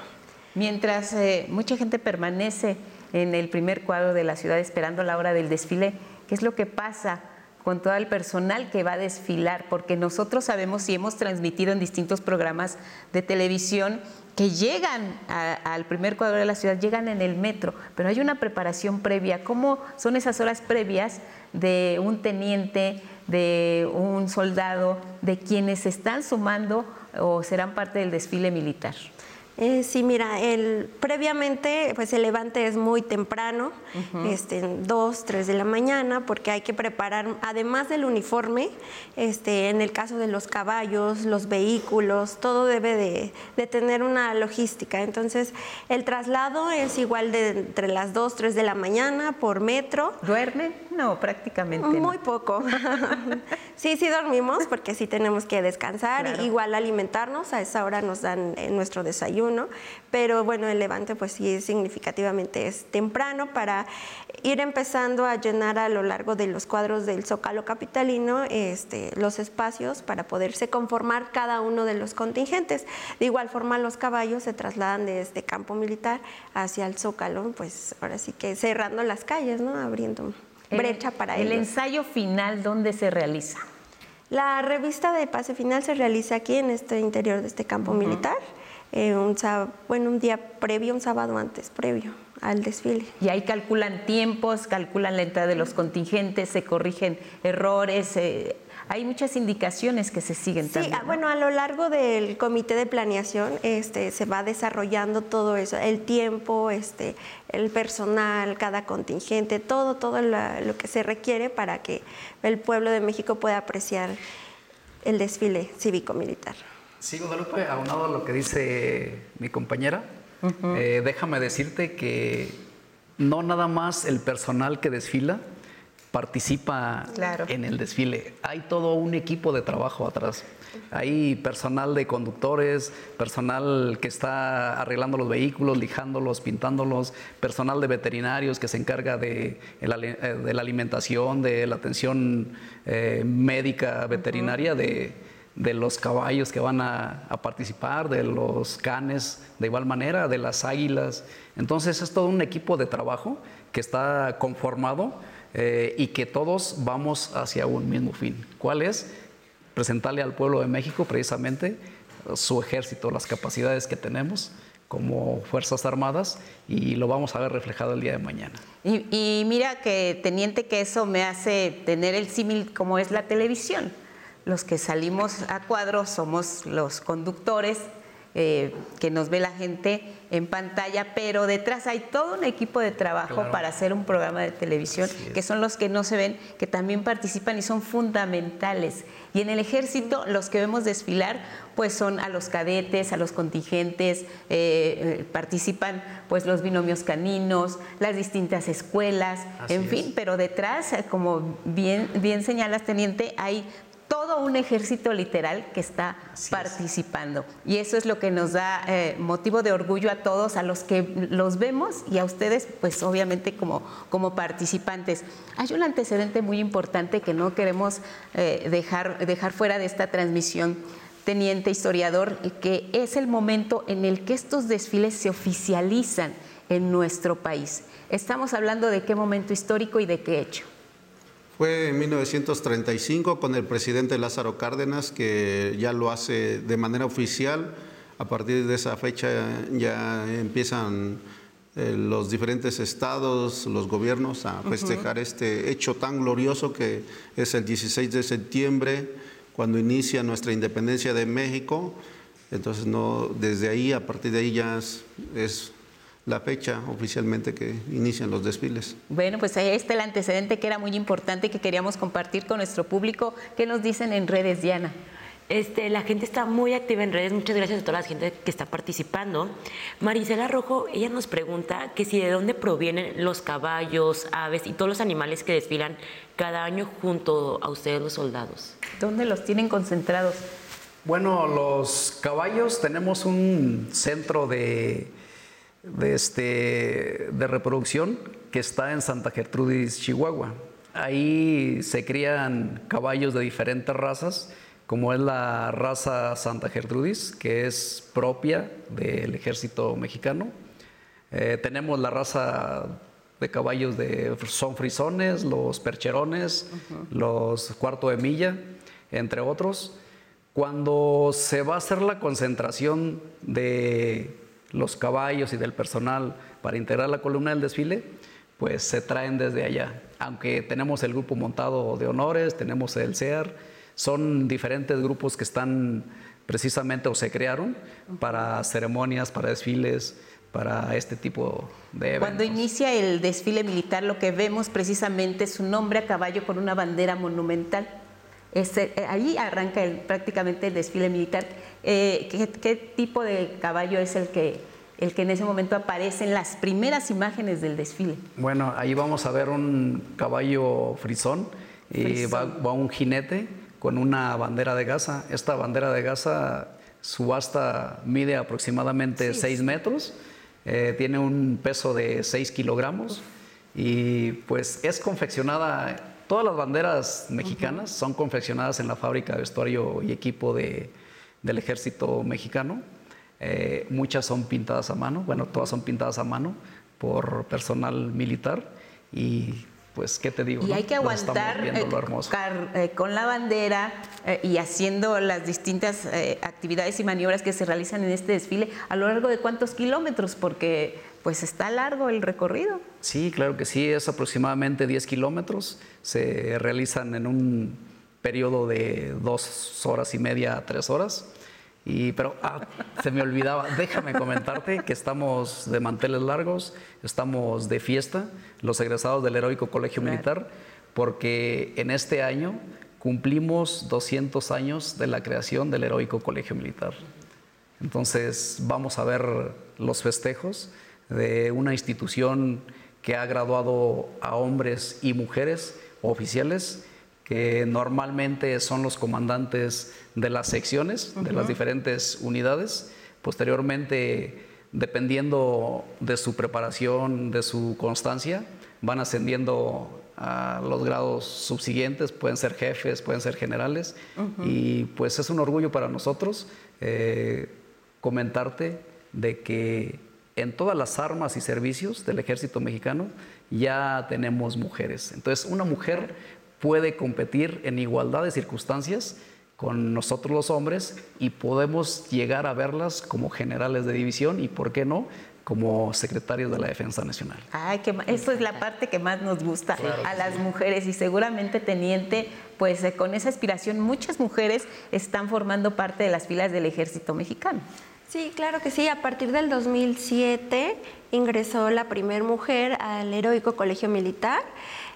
Mientras eh, mucha gente permanece en el primer cuadro de la ciudad esperando la hora del desfile, qué es lo que pasa con todo el personal que va a desfilar, porque nosotros sabemos y hemos transmitido en distintos programas de televisión que llegan al primer cuadro de la ciudad, llegan en el metro, pero hay una preparación previa. ¿Cómo son esas horas previas de un teniente, de un soldado, de quienes están sumando o serán parte del desfile militar? Eh, sí, mira, el, previamente pues el levante es muy temprano, este, dos, tres de la mañana, porque hay que preparar, además del uniforme, este, en el caso de los caballos, los vehículos, todo debe de, tener una logística. Entonces, el traslado es igual de entre las dos, tres de la mañana por metro. ¿Duermen? No, prácticamente. Muy poco. <laughs> sí, sí dormimos, porque sí tenemos que descansar, igual alimentarnos, a esa hora nos dan eh, nuestro desayuno pero bueno, el levante pues sí significativamente es temprano para ir empezando a llenar a lo largo de los cuadros del Zócalo Capitalino este, los espacios para poderse conformar cada uno de los contingentes. De igual forma los caballos se trasladan desde campo militar hacia el Zócalo, pues ahora sí que cerrando las calles, ¿no? Abriendo brecha para ellos. ¿El ensayo final dónde se realiza? La revista de pase final se realiza aquí en este interior de este campo militar. Eh, un, bueno, un día previo, un sábado antes, previo al desfile. Y ahí calculan tiempos, calculan la entrada de los contingentes, se corrigen errores. Eh, hay muchas indicaciones que se siguen sí, ah, bueno, a lo largo del comité de planeación este, se va desarrollando todo eso, el tiempo, este, el personal, cada contingente, todo, todo lo que se requiere para que el pueblo de México pueda apreciar el desfile cívico-militar. Sí, Guadalupe, aunado a lo que dice mi compañera, eh, déjame decirte que no nada más el personal que desfila participa en el desfile. Hay todo un equipo de trabajo atrás. Hay personal de conductores, personal que está arreglando los vehículos, lijándolos, pintándolos, personal de veterinarios que se encarga de, eh, la alimentación, de la atención eh, médica veterinaria de, los caballos que van a, participar, de los canes de igual manera, de las águilas. Entonces es todo un equipo de trabajo que está conformado eh, y que todos vamos hacia un mismo fin. ¿Cuál es? Presentarle al pueblo de México precisamente su ejército, las capacidades que tenemos como Fuerzas Armadas y lo vamos a ver reflejado el día de mañana. Y, mira que, teniente, que eso me hace tener el símil como es la televisión. Los que salimos a cuadro somos los conductores, eh, que nos ve la gente en pantalla, pero detrás hay todo un equipo de trabajo para hacer un programa de televisión, que son los que no se ven, que también participan y son fundamentales. Y en el ejército los que vemos desfilar pues son a los cadetes, a los contingentes, eh, eh, participan pues los binomios caninos, las distintas escuelas, en fin, pero detrás, como bien, bien señalas, teniente, hay todo un ejército literal que está participando. Y eso es lo que nos da eh, motivo de orgullo a todos, a los que los vemos y a ustedes, pues obviamente como, como participantes. Hay un antecedente muy importante que no queremos eh, dejar, dejar fuera de esta transmisión teniente historiador, que es el momento en el que estos desfiles se oficializan en nuestro país. Estamos hablando de qué momento histórico y de qué hecho. Fue en 1935 con el presidente Lázaro Cárdenas que ya lo hace de manera oficial. A partir de esa fecha ya empiezan eh, los diferentes estados, los gobiernos a festejar este hecho tan glorioso que es el 16 de septiembre, cuando inicia nuestra independencia de México. Entonces, no, desde ahí, a partir de ahí ya es la fecha oficialmente que inician los desfiles. Bueno, pues ahí está el antecedente que era muy importante que queríamos compartir con nuestro público. ¿Qué nos dicen en redes, Diana? Este, la gente está muy activa en redes, muchas gracias a toda la gente que está participando. Marisela Rojo, ella nos pregunta que si de dónde provienen los caballos, aves y todos los animales que desfilan cada año junto a ustedes los soldados. ¿Dónde los tienen concentrados? Bueno, los caballos tenemos un centro de de, este, de reproducción que está en Santa Gertrudis, Chihuahua. Ahí se crían caballos de diferentes razas, como es la raza Santa Gertrudis, que es propia del ejército mexicano. Eh, tenemos la raza de caballos de son frisones, los percherones, los cuarto de milla, entre otros. Cuando se va a hacer la concentración de los caballos y del personal para integrar la columna del desfile, pues se traen desde allá. Aunque tenemos el grupo montado de honores, tenemos el CEAR, son diferentes grupos que están precisamente o se crearon para ceremonias, para desfiles, para este tipo de eventos. Cuando inicia el desfile militar, lo que vemos precisamente es un hombre a caballo con una bandera monumental. Este, ahí arranca prácticamente el desfile militar. Eh, ¿qué, tipo de caballo es el que, el que en ese momento aparece en las primeras imágenes del desfile? Bueno, ahí vamos a ver un caballo frisón, y va, un jinete con una bandera de gasa. Esta bandera de gasa, su asta mide aproximadamente 6 metros, eh, tiene un peso de 6 kilogramos y pues es confeccionada Todas las banderas mexicanas son confeccionadas en la fábrica de vestuario y equipo del ejército mexicano. Eh, muchas son pintadas a mano, bueno, todas son pintadas a mano por personal militar y pues, ¿qué te digo? Y hay que aguantar eh, eh, con la bandera y haciendo las distintas actividades y maniobras que se realizan en este desfile a lo largo de cuántos kilómetros, porque pues está largo el recorrido. Sí, claro que sí, es aproximadamente 10 kilómetros. Se realizan en un periodo de dos horas y media a tres horas. Y, pero ah, se me olvidaba, déjame comentarte que estamos de manteles largos, estamos de fiesta, los egresados del Heroico Colegio Militar, porque en este año cumplimos 200 años de la creación del heroico Colegio Militar. Entonces vamos a ver los festejos de una institución que ha graduado a hombres y mujeres oficiales que normalmente son los comandantes de las secciones, de las diferentes unidades. Posteriormente, dependiendo de su preparación, de su constancia, van ascendiendo a los grados subsiguientes, pueden ser jefes, pueden ser generales, y pues es un orgullo para nosotros eh, comentarte de que en todas las armas y servicios del ejército mexicano ya tenemos mujeres. Entonces, una mujer puede competir en igualdad de circunstancias con nosotros los hombres y podemos llegar a verlas como generales de división y, ¿por qué no?, como secretarios de la Defensa Nacional. Ay, que eso es la parte que más nos gusta a las mujeres y seguramente teniente, pues eh, con esa aspiración muchas mujeres están formando parte de las filas del ejército mexicano. Sí, claro que sí. A partir del 2007 ingresó la primera mujer al heroico colegio militar.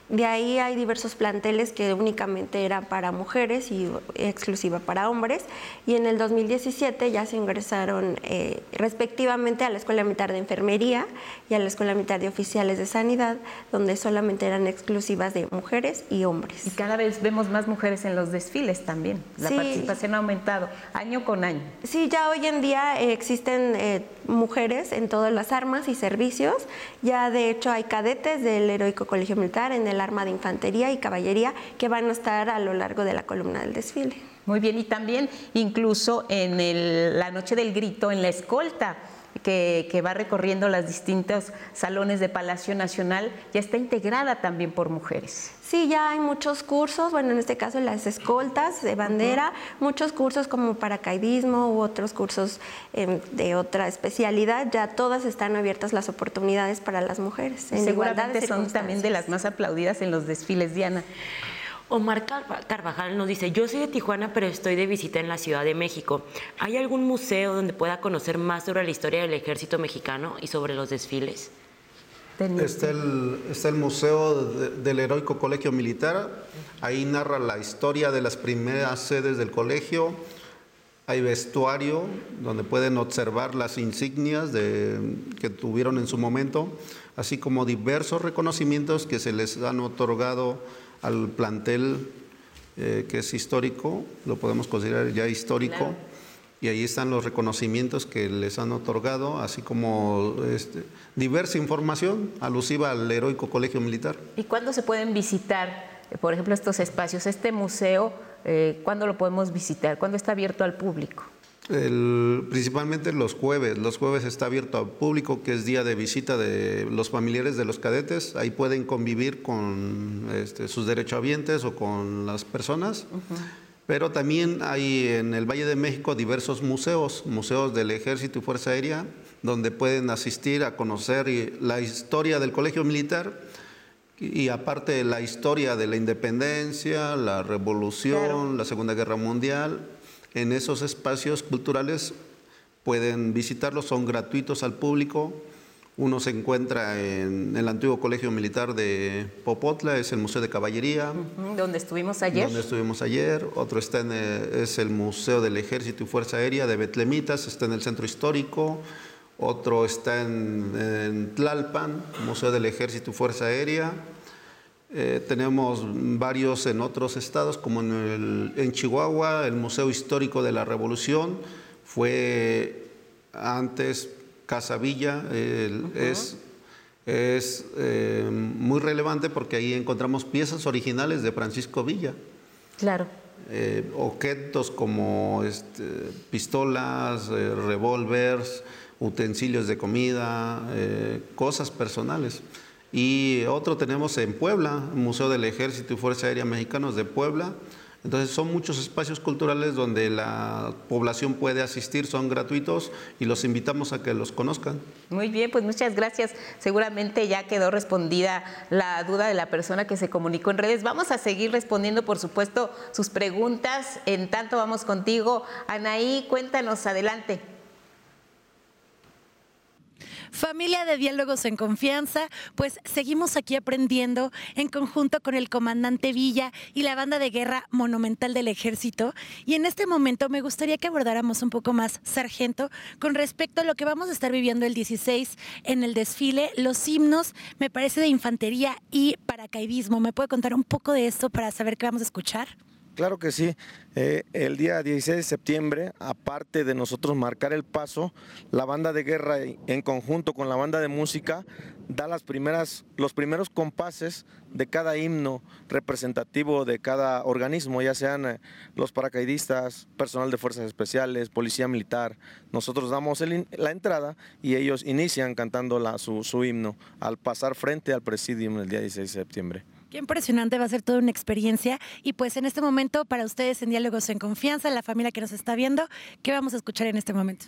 De ahí hay diversos planteles que únicamente eran para mujeres y exclusiva para hombres. Y en el 2017 ya se ingresaron eh, respectivamente a la Escuela Militar de Enfermería y a la Escuela Militar de Oficiales de Sanidad, donde solamente eran exclusivas de mujeres y hombres. Y cada vez vemos más mujeres en los desfiles también. La participación ha aumentado año con año. Sí, ya hoy en día eh, existen eh, mujeres en todas las armas y servicios. Ya de hecho hay cadetes del Heroico Colegio Militar en el arma de infantería y caballería que van a estar a lo largo de la columna del desfile. Muy bien, y también incluso en la noche del grito, en la escolta, que, va recorriendo los distintos salones de Palacio Nacional, ya está integrada también por mujeres. Sí, ya hay muchos cursos, bueno, en este caso las escoltas de bandera, muchos cursos como paracaidismo u otros cursos em, de otra especialidad, ya todas están abiertas las oportunidades para las mujeres. En Seguramente son también de las más aplaudidas en los desfiles, Diana. Omar Carvajal nos dice, yo soy de Tijuana, pero estoy de visita en la Ciudad de México. ¿Hay algún museo donde pueda conocer más sobre la historia del ejército mexicano y sobre los desfiles? Está el, está el Museo del Heroico Colegio Militar. Ahí narra la historia de las primeras sedes del colegio. Hay vestuario donde pueden observar las insignias de, que tuvieron en su momento, así como diversos reconocimientos que se les han otorgado al plantel eh, que es histórico, lo podemos considerar ya histórico, y ahí están los reconocimientos que les han otorgado, así como este, diversa información alusiva al heroico colegio militar. ¿Y cuándo se pueden visitar, eh, por ejemplo, estos espacios? Este museo, eh, ¿cuándo lo podemos visitar? ¿Cuándo está abierto al público? Principalmente los jueves. Los jueves está abierto al público, que es día de visita de los familiares de los cadetes. Ahí pueden convivir con este, sus derechohabientes o con las personas. Pero también hay en el Valle de México diversos museos, museos del Ejército y Fuerza Aérea, donde pueden asistir a conocer la historia del Colegio Militar y aparte la historia de la independencia, la revolución, la Segunda Guerra Mundial en esos espacios culturales pueden visitarlos, son gratuitos al público. Uno se encuentra en el antiguo Colegio Militar de Popotla, es el Museo de Caballería. Donde estuvimos ayer. Donde estuvimos ayer. Otro está en es el Museo del Ejército y Fuerza Aérea de Betlemitas, está en el Centro Histórico. Otro está en, en Tlalpan, Museo del Ejército y Fuerza Aérea. Eh, tenemos varios en otros estados, como en, Chihuahua, el Museo Histórico de la Revolución fue antes Casa Villa, es, es eh, muy relevante porque ahí encontramos piezas originales de Francisco Villa. Claro. Eh, objetos como este, pistolas, revólveres, utensilios de comida, cosas personales. Y otro tenemos en Puebla, Museo del Ejército y Fuerza Aérea Mexicanos de Puebla. Entonces son muchos espacios culturales donde la población puede asistir, son gratuitos y los invitamos a que los conozcan. Muy bien, pues muchas gracias. Seguramente ya quedó respondida la duda de la persona que se comunicó en redes. Vamos a seguir respondiendo, por supuesto, sus preguntas. En tanto vamos contigo. Anaí, cuéntanos, adelante. Familia de Diálogos en Confianza, pues seguimos aquí aprendiendo en conjunto con el comandante Villa y la banda de guerra monumental del ejército. Y en este momento me gustaría que abordáramos un poco más, sargento, con respecto a lo que vamos a estar viviendo el 16 en el desfile, los himnos, me parece, de infantería y paracaidismo. ¿Me puede contar un poco de esto para saber qué vamos a escuchar? Claro que sí. Eh, el día 16 de septiembre, aparte de nosotros marcar el paso, la banda de guerra en conjunto con la banda de música da las primeras, los primeros compases de cada himno representativo de cada organismo, ya sean eh, los paracaidistas, personal de fuerzas especiales, policía militar. Nosotros damos la entrada y ellos inician cantando su, su himno al pasar frente al presidium el día 16 de septiembre. Qué impresionante, va a ser toda una experiencia. Y pues en este momento, para ustedes en Diálogos en Confianza, la familia que nos está viendo, ¿qué vamos a escuchar en este momento?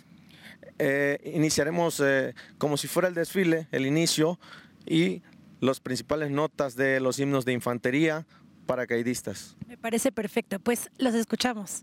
Eh, iniciaremos eh, como si fuera el desfile, el inicio y las principales notas de los himnos de infantería paracaidistas. Me parece perfecto, pues los escuchamos.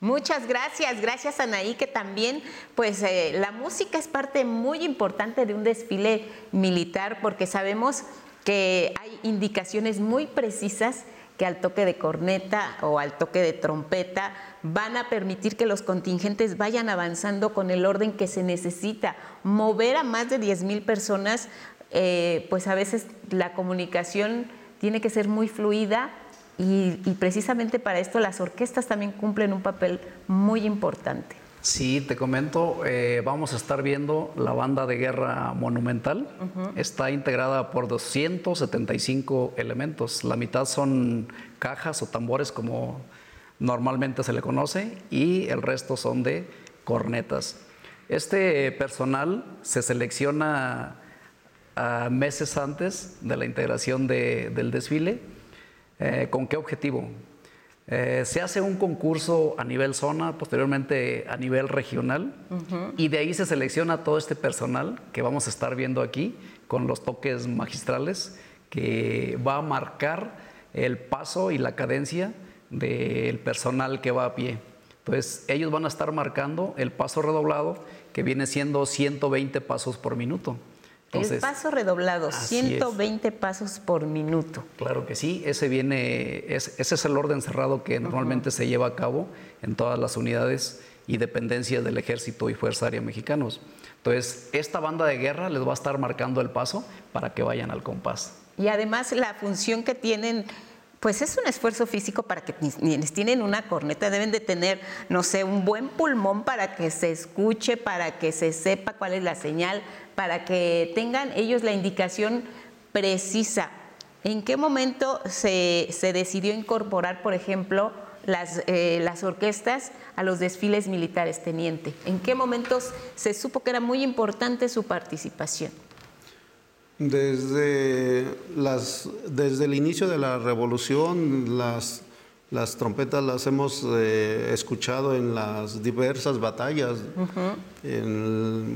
Muchas gracias, gracias Anaí, que también pues eh, la música es parte muy importante de un desfile militar porque sabemos que hay indicaciones muy precisas que al toque de corneta o al toque de trompeta van a permitir que los contingentes vayan avanzando con el orden que se necesita. Mover a más de 10 mil personas, eh, pues a veces la comunicación tiene que ser muy fluida y, precisamente para esto las orquestas también cumplen un papel muy importante. Sí, te comento, eh, vamos a estar viendo la banda de guerra monumental. Está integrada por 275 elementos. La mitad son cajas o tambores como normalmente se le conoce y el resto son de cornetas. Este personal se selecciona meses antes de la integración del desfile eh, ¿Con qué objetivo? Eh, se hace un concurso a nivel zona, posteriormente a nivel regional, y de ahí se selecciona todo este personal que vamos a estar viendo aquí con los toques magistrales que va a marcar el paso y la cadencia del personal que va a pie. Entonces, ellos van a estar marcando el paso redoblado que viene siendo 120 pasos por minuto. El paso redoblado, 120 pasos por minuto. Claro que sí, ese viene, ese es el orden cerrado que normalmente se lleva a cabo en todas las unidades y dependencias del Ejército y Fuerza Aérea Mexicanos. Entonces, esta banda de guerra les va a estar marcando el paso para que vayan al compás. Y además la función que tienen pues es un esfuerzo físico para que quienes tienen una corneta deben de tener, no sé, un buen pulmón para que se escuche, para que se sepa cuál es la señal, para que tengan ellos la indicación precisa. ¿En qué momento se, decidió incorporar, por ejemplo, las, eh, las orquestas a los desfiles militares, teniente? ¿En qué momentos se supo que era muy importante su participación? Desde, las, desde el inicio de la revolución, las, las trompetas las hemos eh, escuchado en las diversas batallas.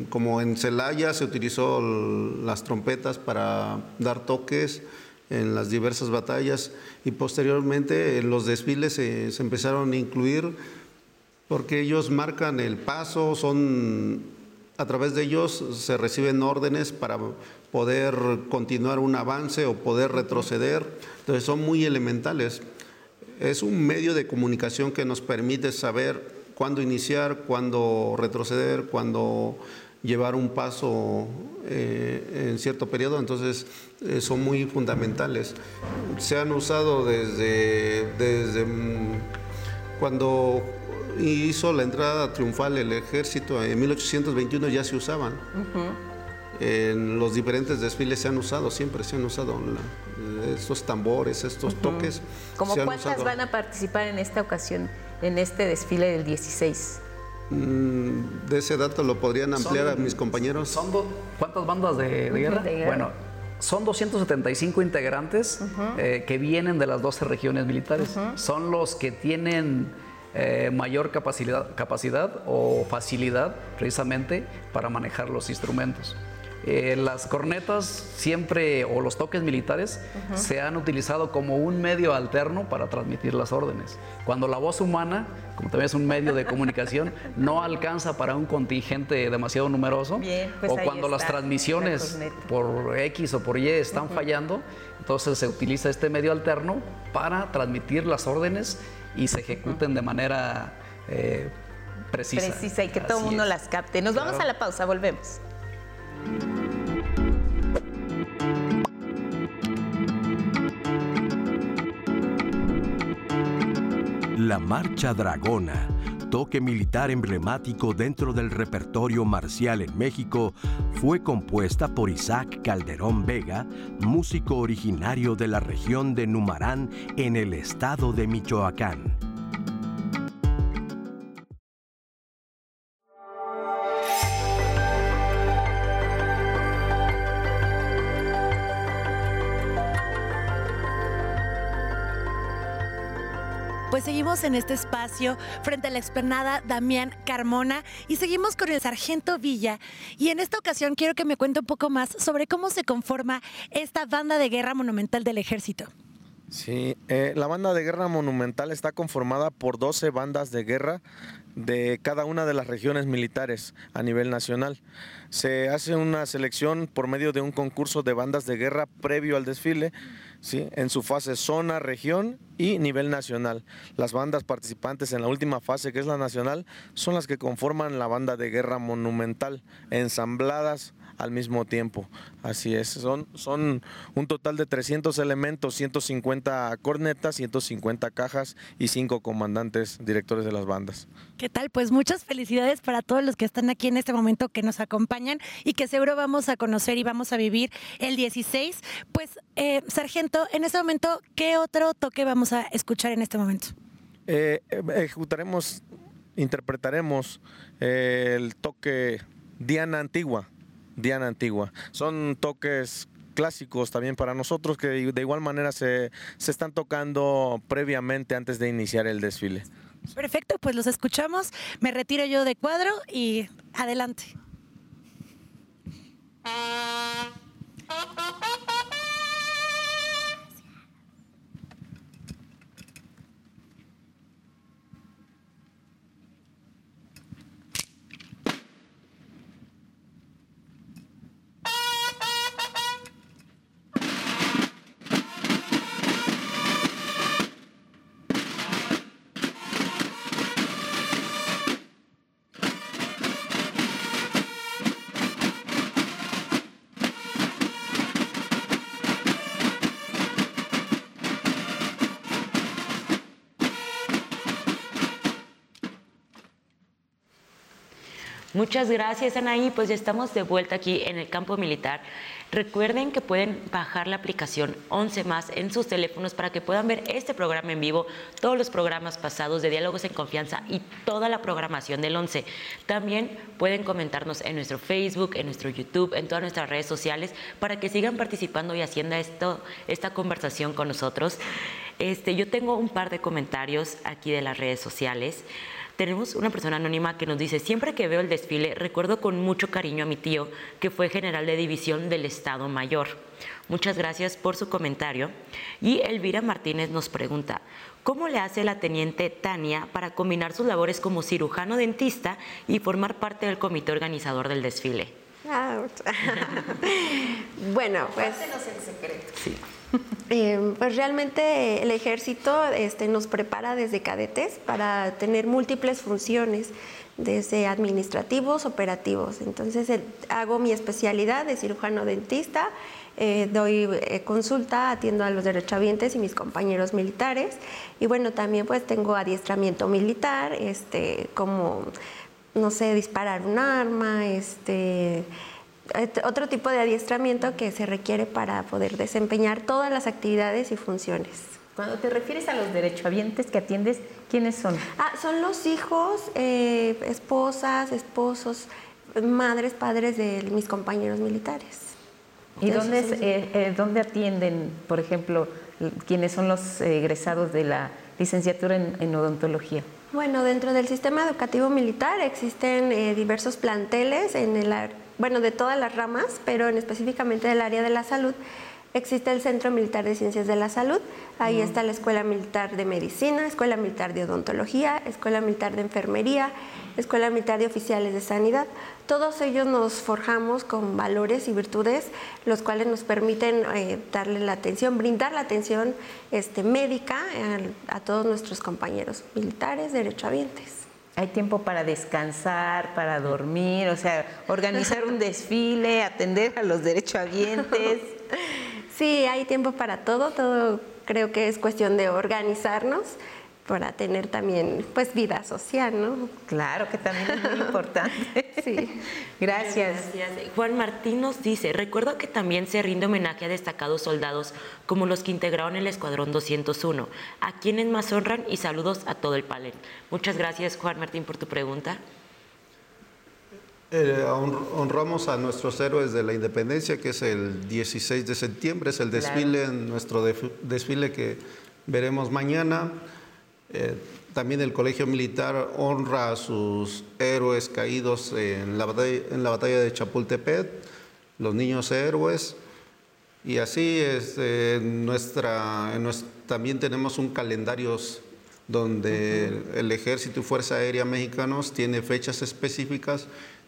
como en Celaya se utilizó las trompetas para dar toques en las diversas batallas y posteriormente en los desfiles se, se empezaron a incluir porque ellos marcan el paso, son a través de ellos se reciben órdenes para poder continuar un avance o poder retroceder. Entonces son muy elementales. Es un medio de comunicación que nos permite saber cuándo iniciar, cuándo retroceder, cuándo llevar un paso eh, en cierto periodo, entonces eh, son muy fundamentales. Se han usado desde, desde mm, cuando hizo la entrada triunfal el ejército en 1821 ya se usaban en los diferentes desfiles se han usado, siempre se han usado estos tambores, estos toques. ¿Cómo cuántas van a participar en esta ocasión, en este desfile del 16? Mm, de ese dato lo podrían ampliar a mis compañeros. Son ¿Cuántas bandas de, guerra? Bueno, son 275 integrantes eh, que vienen de las 12 regiones militares. Son los que tienen eh, mayor capacidad, capacidad o facilidad precisamente para manejar los instrumentos. Eh, las cornetas siempre, o los toques militares, se han utilizado como un medio alterno para transmitir las órdenes. Cuando la voz humana, como también es un medio de comunicación, <laughs> no alcanza para un contingente demasiado numeroso, pues o cuando las transmisiones por X o por Y están fallando, entonces se utiliza este medio alterno para transmitir las órdenes y se ejecuten de manera eh, precisa. Precisa y que todo el mundo las capte. Nos vamos a la pausa, volvemos. La Marcha Dragona, toque militar emblemático dentro del repertorio marcial en México, fue compuesta por Isaac Calderón Vega, músico originario de la región de Numarán en el estado de Michoacán. Seguimos en este espacio frente a la explanada Damián Carmona y seguimos con el sargento Villa. Y en esta ocasión quiero que me cuente un poco más sobre cómo se conforma esta banda de guerra monumental del ejército. Sí, eh, la banda de guerra monumental está conformada por 12 bandas de guerra de cada una de las regiones militares a nivel nacional. Se hace una selección por medio de un concurso de bandas de guerra previo al desfile en su fase zona, región y nivel nacional. Las bandas participantes en la última fase, que es la nacional, son las que conforman la banda de guerra monumental, ensambladas al mismo tiempo. Así es, son, son un total de 300 elementos, 150 cornetas, 150 cajas y 5 comandantes directores de las bandas. ¿Qué tal? Pues muchas felicidades para todos los que están aquí en este momento que nos acompañan y que seguro vamos a conocer y vamos a vivir el 16. Pues, eh, Sargento, en este momento, ¿qué otro toque vamos a escuchar en este momento? Eh, ejecutaremos, interpretaremos eh, el toque Diana Antigua Diana Antigua. Son toques clásicos también para nosotros que de igual manera se, se están tocando previamente antes de iniciar el desfile. Perfecto, pues los escuchamos. Me retiro yo de cuadro y adelante. Muchas gracias, Anaí. Pues ya estamos de vuelta aquí en el campo militar. Recuerden que pueden bajar la aplicación 11 más en sus teléfonos para que puedan ver este programa en vivo, todos los programas pasados de Diálogos en Confianza y toda la programación del 11. También pueden comentarnos en nuestro Facebook, en nuestro YouTube, en todas nuestras redes sociales para que sigan participando y haciendo esto, esta conversación con nosotros. Este, yo tengo un par de comentarios aquí de las redes sociales. Tenemos una persona anónima que nos dice, siempre que veo el desfile recuerdo con mucho cariño a mi tío, que fue general de división del Estado Mayor. Muchas gracias por su comentario. Y Elvira Martínez nos pregunta, ¿cómo le hace la teniente Tania para combinar sus labores como cirujano dentista y formar parte del comité organizador del desfile? <laughs> bueno, pues... el secreto. Sí. <laughs> Eh, pues realmente el ejército este, nos prepara desde cadetes para tener múltiples funciones, desde administrativos, operativos. Entonces hago mi especialidad de cirujano dentista, eh, doy eh, consulta, atiendo a los derechohabientes y mis compañeros militares. Y bueno, también pues tengo adiestramiento militar, este, como, no sé, disparar un arma, este otro tipo de adiestramiento que se requiere para poder desempeñar todas las actividades y funciones. Cuando te refieres a los derechohabientes que atiendes, ¿quiénes son? Ah, son los hijos, eh, esposas, esposos, madres, padres de mis compañeros militares. ¿Y dónde, eh, eh, dónde atienden, por ejemplo, quiénes son los egresados de la licenciatura en, odontología? Bueno, dentro del sistema educativo militar existen diversos planteles en el bueno, de todas las ramas, pero en específicamente del área de la salud, existe el Centro Militar de Ciencias de la Salud. Ahí está la Escuela Militar de Medicina, Escuela Militar de Odontología, Escuela Militar de Enfermería, Escuela Militar de Oficiales de Sanidad. Todos ellos nos forjamos con valores y virtudes, los cuales nos permiten eh, darle la atención, brindar la atención este, médica a, a todos nuestros compañeros militares, derechohabientes. Hay tiempo para descansar, para dormir, o sea, organizar un desfile, atender a los derechohabientes. <laughs> Sí, hay tiempo para todo, todo creo que es cuestión de organizarnos para tener también pues vida social, ¿no? Claro, que también es muy importante. <laughs> sí. Gracias. Juan Martín nos dice, recuerdo que también se rinde homenaje a destacados soldados como los que integraron el Escuadrón 201, a quienes más honran y saludos a todo el panel. Muchas gracias, Juan Martín, por tu pregunta. Eh, honramos a nuestros héroes de la independencia, que es el 16 de septiembre, es el desfile, nuestro desfile que veremos mañana. Eh, también el Colegio Militar honra a sus héroes caídos en la batalla, en la batalla de Chapultepec, los niños héroes. Y así es, eh, nuestra, también tenemos un calendario donde el, Ejército y Fuerza Aérea Mexicanos tiene fechas específicas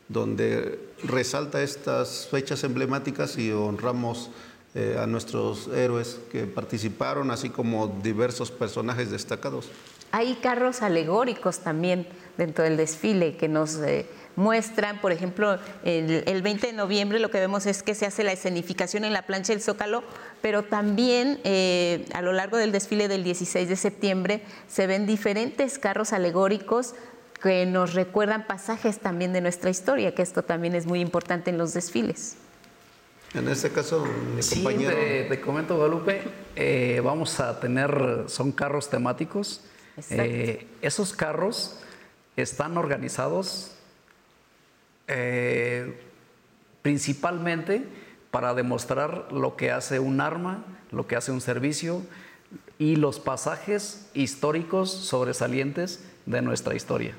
donde resalta estas fechas emblemáticas y honramos eh, a nuestros héroes que participaron, así como diversos personajes destacados. Hay carros alegóricos también dentro del desfile que nos eh, muestran, por ejemplo, el, 20 de noviembre lo que vemos es que se hace la escenificación en la plancha del Zócalo, pero también eh, a lo largo del desfile del 16 de septiembre se ven diferentes carros alegóricos que nos recuerdan pasajes también de nuestra historia, que esto también es muy importante en los desfiles. En este caso, mi sí, compañero. Te, comento, Guadalupe, eh, vamos a tener, son carros temáticos eh, esos carros están organizados eh, principalmente para demostrar lo que hace un arma, lo que hace un servicio y los pasajes históricos sobresalientes de nuestra historia.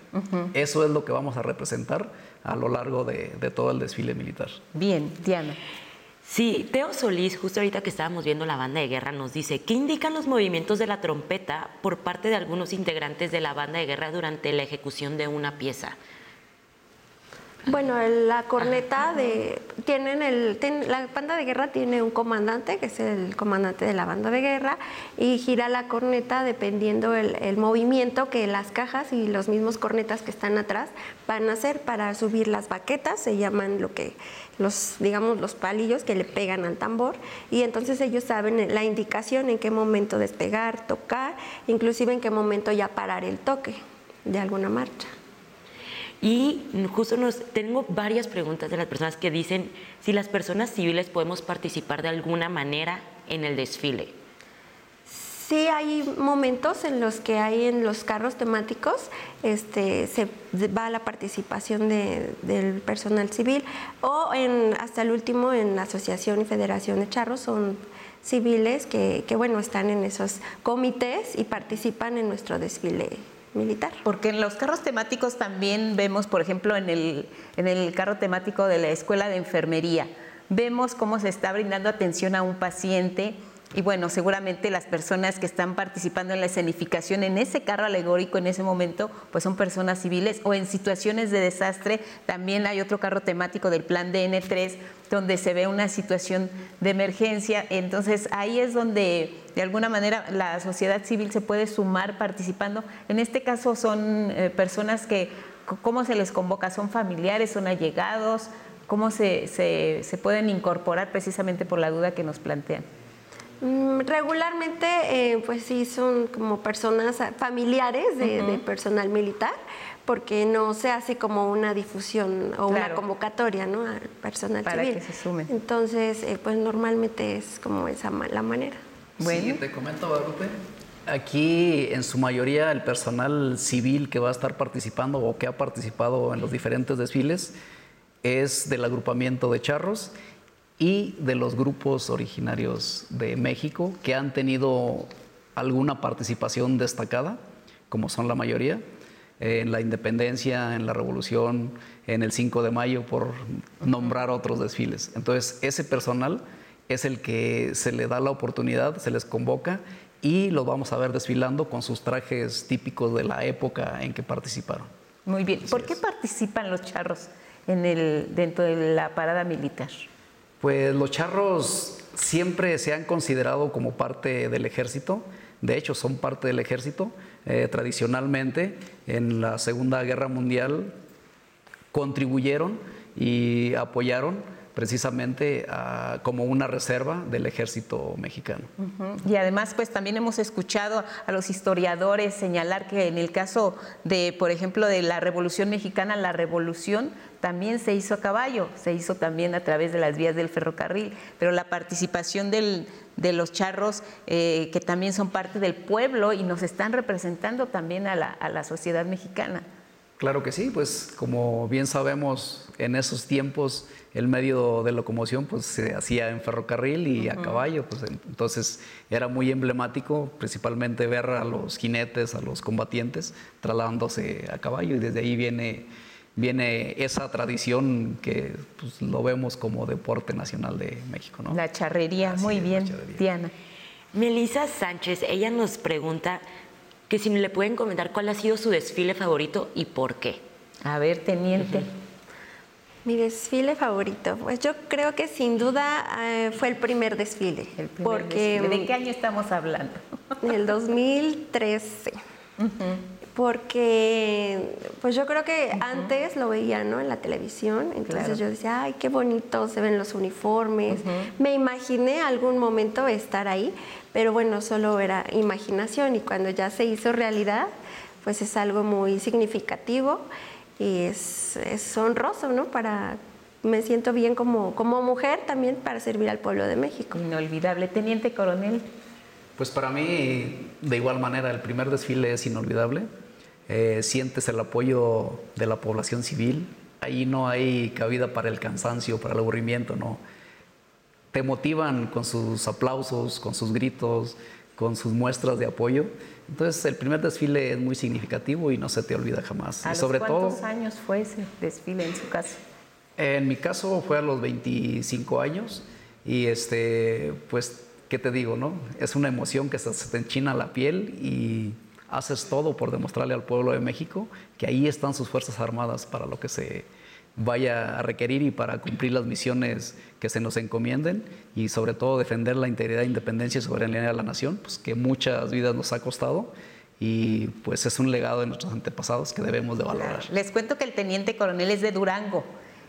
Eso es lo que vamos a representar a lo largo de todo el desfile militar. Bien, Diana. Sí, Teo Solís, justo ahorita que estábamos viendo la banda de guerra, nos dice, ¿qué indican los movimientos de la trompeta por parte de algunos integrantes de la banda de guerra durante la ejecución de una pieza? Bueno, la corneta de tienen el la banda de guerra tiene un comandante que es el comandante de la banda de guerra y gira la corneta dependiendo el, el movimiento que las cajas y los mismos cornetas que están atrás van a hacer para subir las baquetas, se llaman lo que los digamos los palillos que le pegan al tambor y entonces ellos saben la indicación en qué momento despegar, tocar, inclusive en qué momento ya parar el toque de alguna marcha. Y justo nos tengo varias preguntas de las personas que dicen si las personas civiles podemos participar de alguna manera en el desfile. Sí, hay momentos en los que hay en los carros temáticos, este, se va la participación del personal civil o en, hasta el último en la Asociación y Federación de Charros son civiles que, que, bueno, están en esos comités y participan en nuestro desfile militar. Porque en los carros temáticos también vemos, por ejemplo, en el, en el carro temático de la Escuela de Enfermería, vemos cómo se está brindando atención a un paciente y bueno, seguramente las personas que están participando en la escenificación en ese carro alegórico en ese momento, pues son personas civiles o en situaciones de desastre. También hay otro carro temático del plan DN3 donde se ve una situación de emergencia. Entonces ahí es donde de alguna manera la sociedad civil se puede sumar participando. En este caso son eh, personas que, ¿cómo se les convoca? ¿Son familiares? ¿Son allegados? ¿Cómo se, se, se pueden incorporar precisamente por la duda que nos plantean? Mm, regularmente, eh, pues sí, son como personas familiares de, personal militar, porque no se hace como una difusión o una convocatoria, ¿no? Al personal Para civil. que se sumen. Entonces, eh, pues normalmente es como esa la manera. Bueno. Sí, te comento, Guadalupe. Aquí, en su mayoría, el personal civil que va a estar participando o que ha participado en los diferentes desfiles es del agrupamiento de charros y de los grupos originarios de México que han tenido alguna participación destacada, como son la mayoría, en la independencia, en la revolución, en el 5 de mayo, por nombrar otros desfiles. Entonces, ese personal es el que se le da la oportunidad, se les convoca y los vamos a ver desfilando con sus trajes típicos de la época en que participaron. Muy bien. ¿Por qué participan los charros en el, dentro de la parada militar? Pues los charros siempre se han considerado como parte del ejército, de hecho son parte del ejército. Eh, tradicionalmente en la Segunda Guerra Mundial contribuyeron y apoyaron precisamente como una reserva del ejército mexicano. Y además, pues también hemos escuchado a los historiadores señalar que en el caso de, por ejemplo, de la Revolución Mexicana, la revolución también se hizo a caballo, se hizo también a través de las vías del ferrocarril, pero la participación de los charros, eh, que también son parte del pueblo y nos están representando también a la sociedad mexicana. Claro que sí, pues como bien sabemos, en esos tiempos el medio de locomoción pues se hacía en ferrocarril y a caballo, pues entonces era muy emblemático principalmente ver a los jinetes, a los combatientes trasladándose a caballo y desde ahí viene, viene esa tradición que pues, lo vemos como deporte nacional de México. ¿no? La charrería, muy bien, Diana. Melissa Sánchez, ella nos pregunta que si le pueden comentar cuál ha sido su desfile favorito y por qué. A ver, teniente. Mi desfile favorito, pues yo creo que sin duda eh, fue el primer desfile. El primer porque, ¿De qué año estamos hablando? El 2013. Porque, pues yo creo que antes lo veía, ¿no? En la televisión, entonces yo decía, ay, qué bonito se ven los uniformes. Me imaginé algún momento estar ahí, pero bueno, solo era imaginación y cuando ya se hizo realidad, pues es algo muy significativo y es, honroso, ¿no? Para, me siento bien como, como mujer también para servir al pueblo de México. Inolvidable. Teniente Coronel. Pues para mí, de igual manera, el primer desfile es inolvidable. Eh, sientes el apoyo de la población civil. Ahí no hay cabida para el cansancio, para el aburrimiento, ¿no? Te motivan con sus aplausos, con sus gritos, con sus muestras de apoyo. Entonces, el primer desfile es muy significativo y no se te olvida jamás. ¿A sobre cuántos años fue ese desfile en su caso? En mi caso fue a los 25 años y este, pues, ¿qué te digo, no? Es una emoción que se te enchina la piel y haces todo por demostrarle al pueblo de México que ahí están sus Fuerzas Armadas para lo que se vaya a requerir y para cumplir las misiones que se nos encomienden y sobre todo defender la integridad, independencia y soberanía de la nación, pues que muchas vidas nos ha costado y pues es un legado de nuestros antepasados que debemos de valorar. Les cuento que el teniente coronel es de Durango,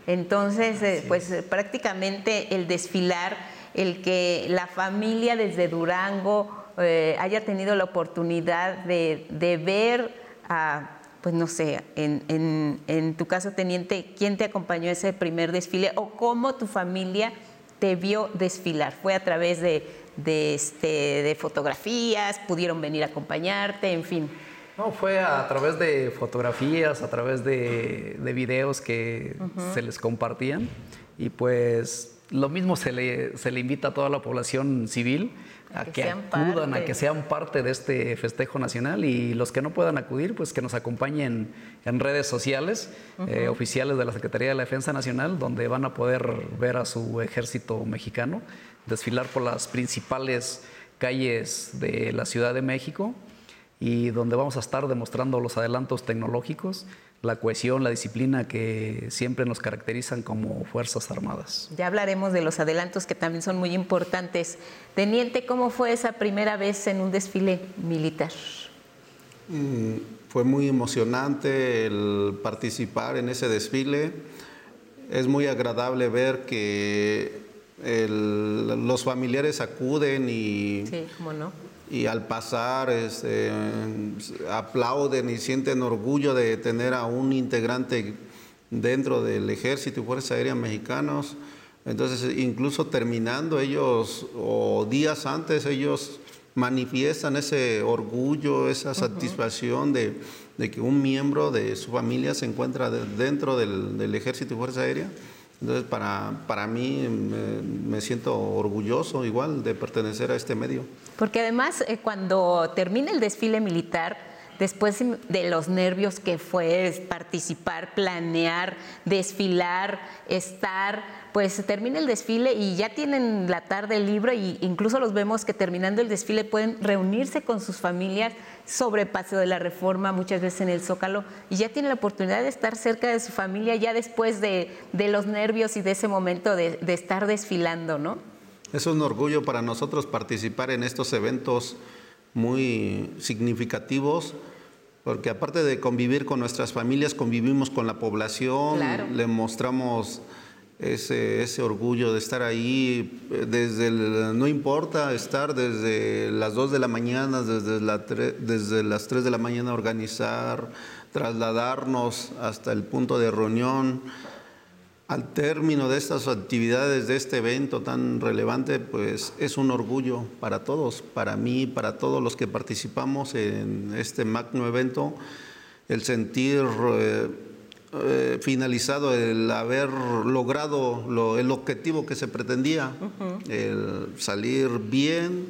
entonces eh, pues prácticamente el desfilar, el que la familia desde Durango eh, haya tenido la oportunidad de, de ver a pues no sé, en, tu caso, teniente, ¿quién te acompañó a ese primer desfile o cómo tu familia te vio desfilar? ¿Fue a través de, este, de fotografías? ¿Pudieron venir a acompañarte? En fin. No, fue a través de fotografías, a través de, videos que se les compartían. Y pues lo mismo se le, se le invita a toda la población civil a, que, acudan, a que sean parte de este festejo nacional y los que no puedan acudir, pues que nos acompañen en redes sociales eh, oficiales de la Secretaría de la Defensa Nacional, donde van a poder ver a su ejército mexicano desfilar por las principales calles de la Ciudad de México y donde vamos a estar demostrando los adelantos tecnológicos, la cohesión, la disciplina que siempre nos caracterizan como Fuerzas Armadas. Ya hablaremos de los adelantos que también son muy importantes. Teniente, ¿cómo fue esa primera vez en un desfile militar? Mm, fue muy emocionante el participar en ese desfile. Es muy agradable ver que los familiares acuden y sí, ¿cómo no? Y al pasar este, aplauden y sienten orgullo de tener a un integrante dentro del ejército y Fuerzas Aéreas Mexicanos. Entonces, incluso terminando ellos o días antes, ellos manifiestan ese orgullo, esa satisfacción de, que un miembro de su familia se encuentra dentro del, del ejército y Fuerza Aérea. Entonces, para, para mí me, siento orgulloso igual de pertenecer a este medio. Porque además, eh, cuando termina el desfile militar, después de los nervios que fue participar, planear, desfilar, estar, pues termina el desfile y ya tienen la tarde libre e incluso los vemos que terminando el desfile pueden reunirse con sus familias sobre Paseo de la Reforma, muchas veces en el Zócalo, y ya tienen la oportunidad de estar cerca de su familia ya después de, los nervios y de ese momento de, de estar desfilando, ¿no? Es un orgullo para nosotros participar en estos eventos muy significativos, porque aparte de convivir con nuestras familias, convivimos con la población, le mostramos ese, ese, orgullo de estar ahí, desde no importa estar desde las 2 de la mañana, desde, la desde las 3 de la mañana organizar, trasladarnos hasta el punto de reunión. Al término de estas actividades, de este evento tan relevante, pues es un orgullo para todos, para mí, para todos los que participamos en este magno evento, el sentir... Eh, eh, finalizado el haber logrado el objetivo que se pretendía, el salir bien,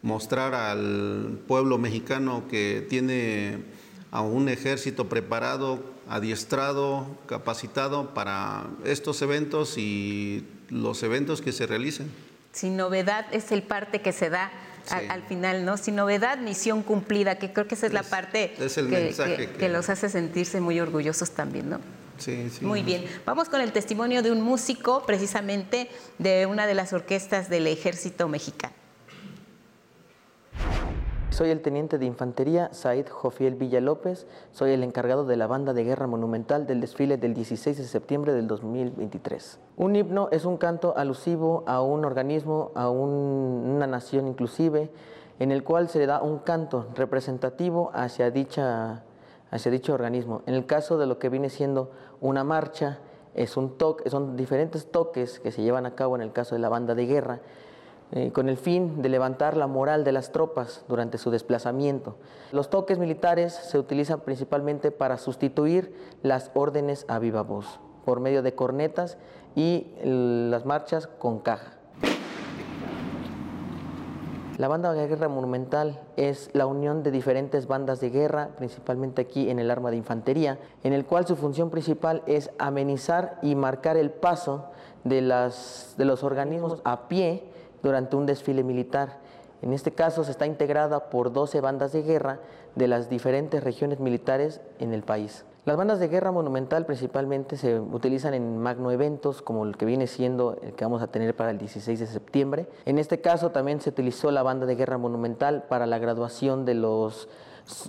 mostrar al pueblo mexicano que tiene a un ejército preparado, adiestrado, capacitado para estos eventos y los eventos que se realicen. Sin novedad es el parte que se da al, final, ¿no? Sin novedad, misión cumplida, que creo que esa es, la parte que, los hace sentirse muy orgullosos también, ¿no? Sí, sí. Muy bien. Vamos con el testimonio de un músico, precisamente de una de las orquestas del ejército mexicano. Soy el teniente de infantería Said Jofiel Villa López, soy el encargado de la banda de guerra monumental del desfile del 16 de septiembre del 2023. Un himno es un canto alusivo a un organismo, a una nación inclusive, en el cual se le da un canto representativo hacia, dicha, hacia dicho organismo. En el caso de lo que viene siendo una marcha, es un toque, son diferentes toques que se llevan a cabo en el caso de la banda de guerra eh, con el fin de levantar la moral de las tropas durante su desplazamiento. Los toques militares se utilizan principalmente para sustituir las órdenes a viva voz, por medio de cornetas y las marchas con caja. La banda de guerra monumental es la unión de diferentes bandas de guerra, principalmente aquí en el arma de infantería, en el cual su función principal es amenizar y marcar el paso de, los organismos a pie durante un desfile militar. En este caso se está integrada por 12 bandas de guerra de las diferentes regiones militares en el país. Las bandas de guerra monumental principalmente se utilizan en magno eventos como el que viene siendo el que vamos a tener para el 16 de septiembre. En este caso también se utilizó la banda de guerra monumental para la graduación de los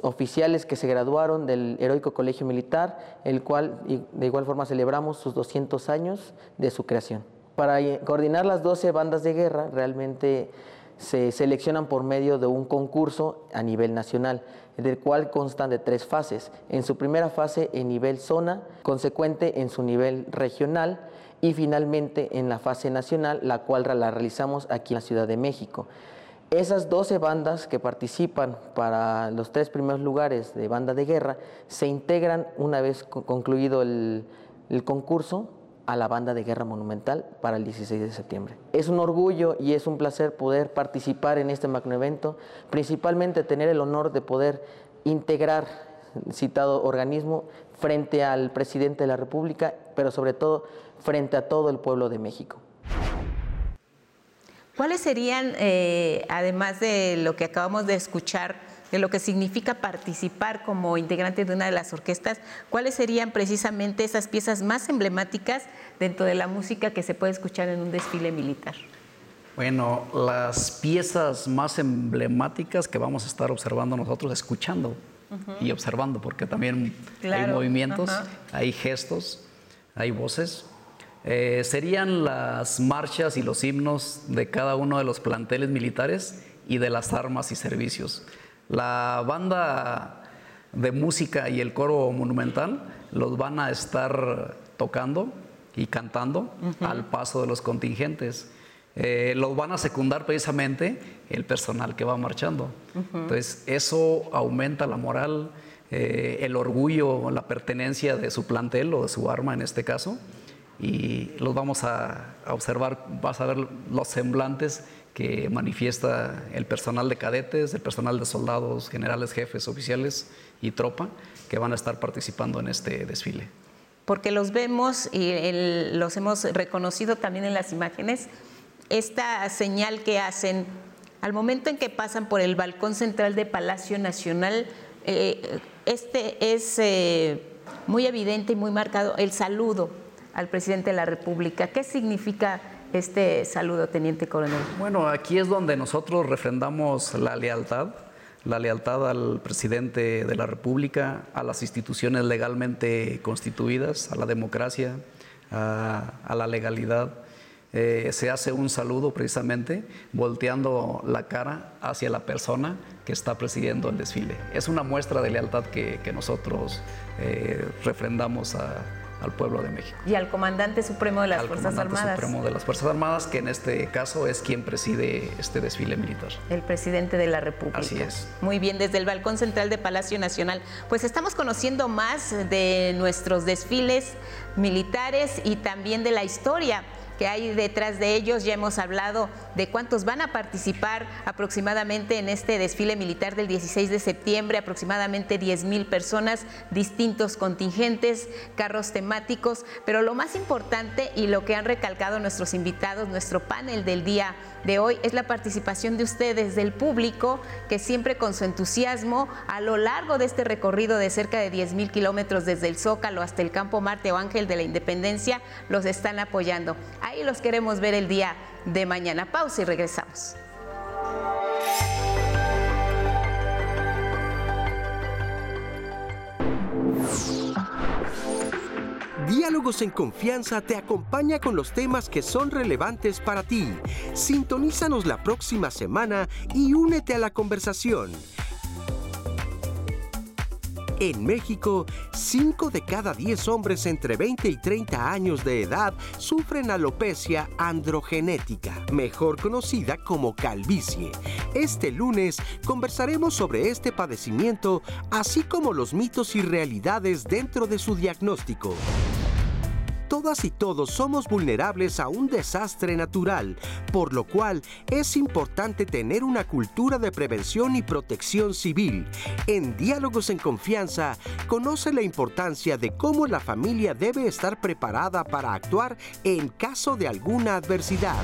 oficiales que se graduaron del Heroico Colegio Militar, el cual de igual forma celebramos sus 200 años de su creación. Para coordinar las 12 bandas de guerra, realmente se seleccionan por medio de un concurso a nivel nacional, del cual constan de tres fases. En su primera fase en nivel zona, consecuente en su nivel regional y finalmente en la fase nacional, la cual la realizamos aquí en la Ciudad de México. Esas 12 bandas que participan para los tres primeros lugares de banda de guerra se integran una vez concluido el, el concurso a la banda de guerra monumental para el 16 de septiembre. Es un orgullo y es un placer poder participar en este magno evento, principalmente tener el honor de poder integrar citado organismo frente al presidente de la República, pero sobre todo frente a todo el pueblo de México. ¿Cuáles serían, eh, además de lo que acabamos de escuchar, de lo que significa participar como integrante de una de las orquestas, cuáles serían precisamente esas piezas más emblemáticas dentro de la música que se puede escuchar en un desfile militar? Bueno, las piezas más emblemáticas que vamos a estar observando nosotros, escuchando y observando, porque también hay movimientos, hay gestos, hay voces. Eh, serían las marchas y los himnos de cada uno de los planteles militares y de las armas y servicios. La banda de música y el coro monumental los van a estar tocando y cantando al paso de los contingentes. Eh, los van a secundar precisamente el personal que va marchando. Entonces, eso aumenta la moral, eh, el orgullo, la pertenencia de su plantel o de su arma en este caso. Y los vamos a, a observar, vas a ver los semblantes que manifiesta el personal de cadetes, el personal de soldados, generales, jefes, oficiales y tropa que van a estar participando en este desfile. Porque los vemos y los hemos reconocido también en las imágenes, esta señal que hacen al momento en que pasan por el balcón central de Palacio Nacional, eh, este es eh, muy evidente y muy marcado el saludo al presidente de la República. ¿Qué significa este saludo, teniente coronel? Bueno, aquí es donde nosotros refrendamos la lealtad, la lealtad al presidente de la República, a las instituciones legalmente constituidas, a la democracia, a, la legalidad. Eh, se hace un saludo precisamente volteando la cara hacia la persona que está presidiendo el desfile. Es una muestra de lealtad que, nosotros eh, refrendamos a, al pueblo de México. Y al comandante supremo de las al Fuerzas comandante Armadas. Supremo de las Fuerzas Armadas, que en este caso es quien preside este desfile militar. El presidente de la República. Así es. Muy bien, desde el balcón central de Palacio Nacional. Pues estamos conociendo más de nuestros desfiles militares y también de la historia que hay detrás de ellos. Ya hemos hablado de cuántos van a participar aproximadamente en este desfile militar del 16 de septiembre, aproximadamente 10 mil personas, distintos contingentes, carros temáticos, pero lo más importante y lo que han recalcado nuestros invitados, nuestro panel del día de hoy es la participación de ustedes, del público, que siempre con su entusiasmo a lo largo de este recorrido de cerca de 10 mil kilómetros desde el Zócalo hasta el Campo Marte o Ángel de la Independencia, los están apoyando. Ahí los queremos ver el día de mañana. Pausa y regresamos. Diálogos en Confianza te acompaña con los temas que son relevantes para ti. Sintonízanos la próxima semana y únete a la conversación. En México, 5 de cada 10 hombres entre 20 y 30 años de edad sufren alopecia androgenética, mejor conocida como calvicie. Este lunes conversaremos sobre este padecimiento, así como los mitos y realidades dentro de su diagnóstico todas y todos somos vulnerables a un desastre natural, por lo cual es importante tener una cultura de prevención y protección civil. En Diálogos en Confianza, conoce la importancia de cómo la familia debe estar preparada para actuar en caso de alguna adversidad.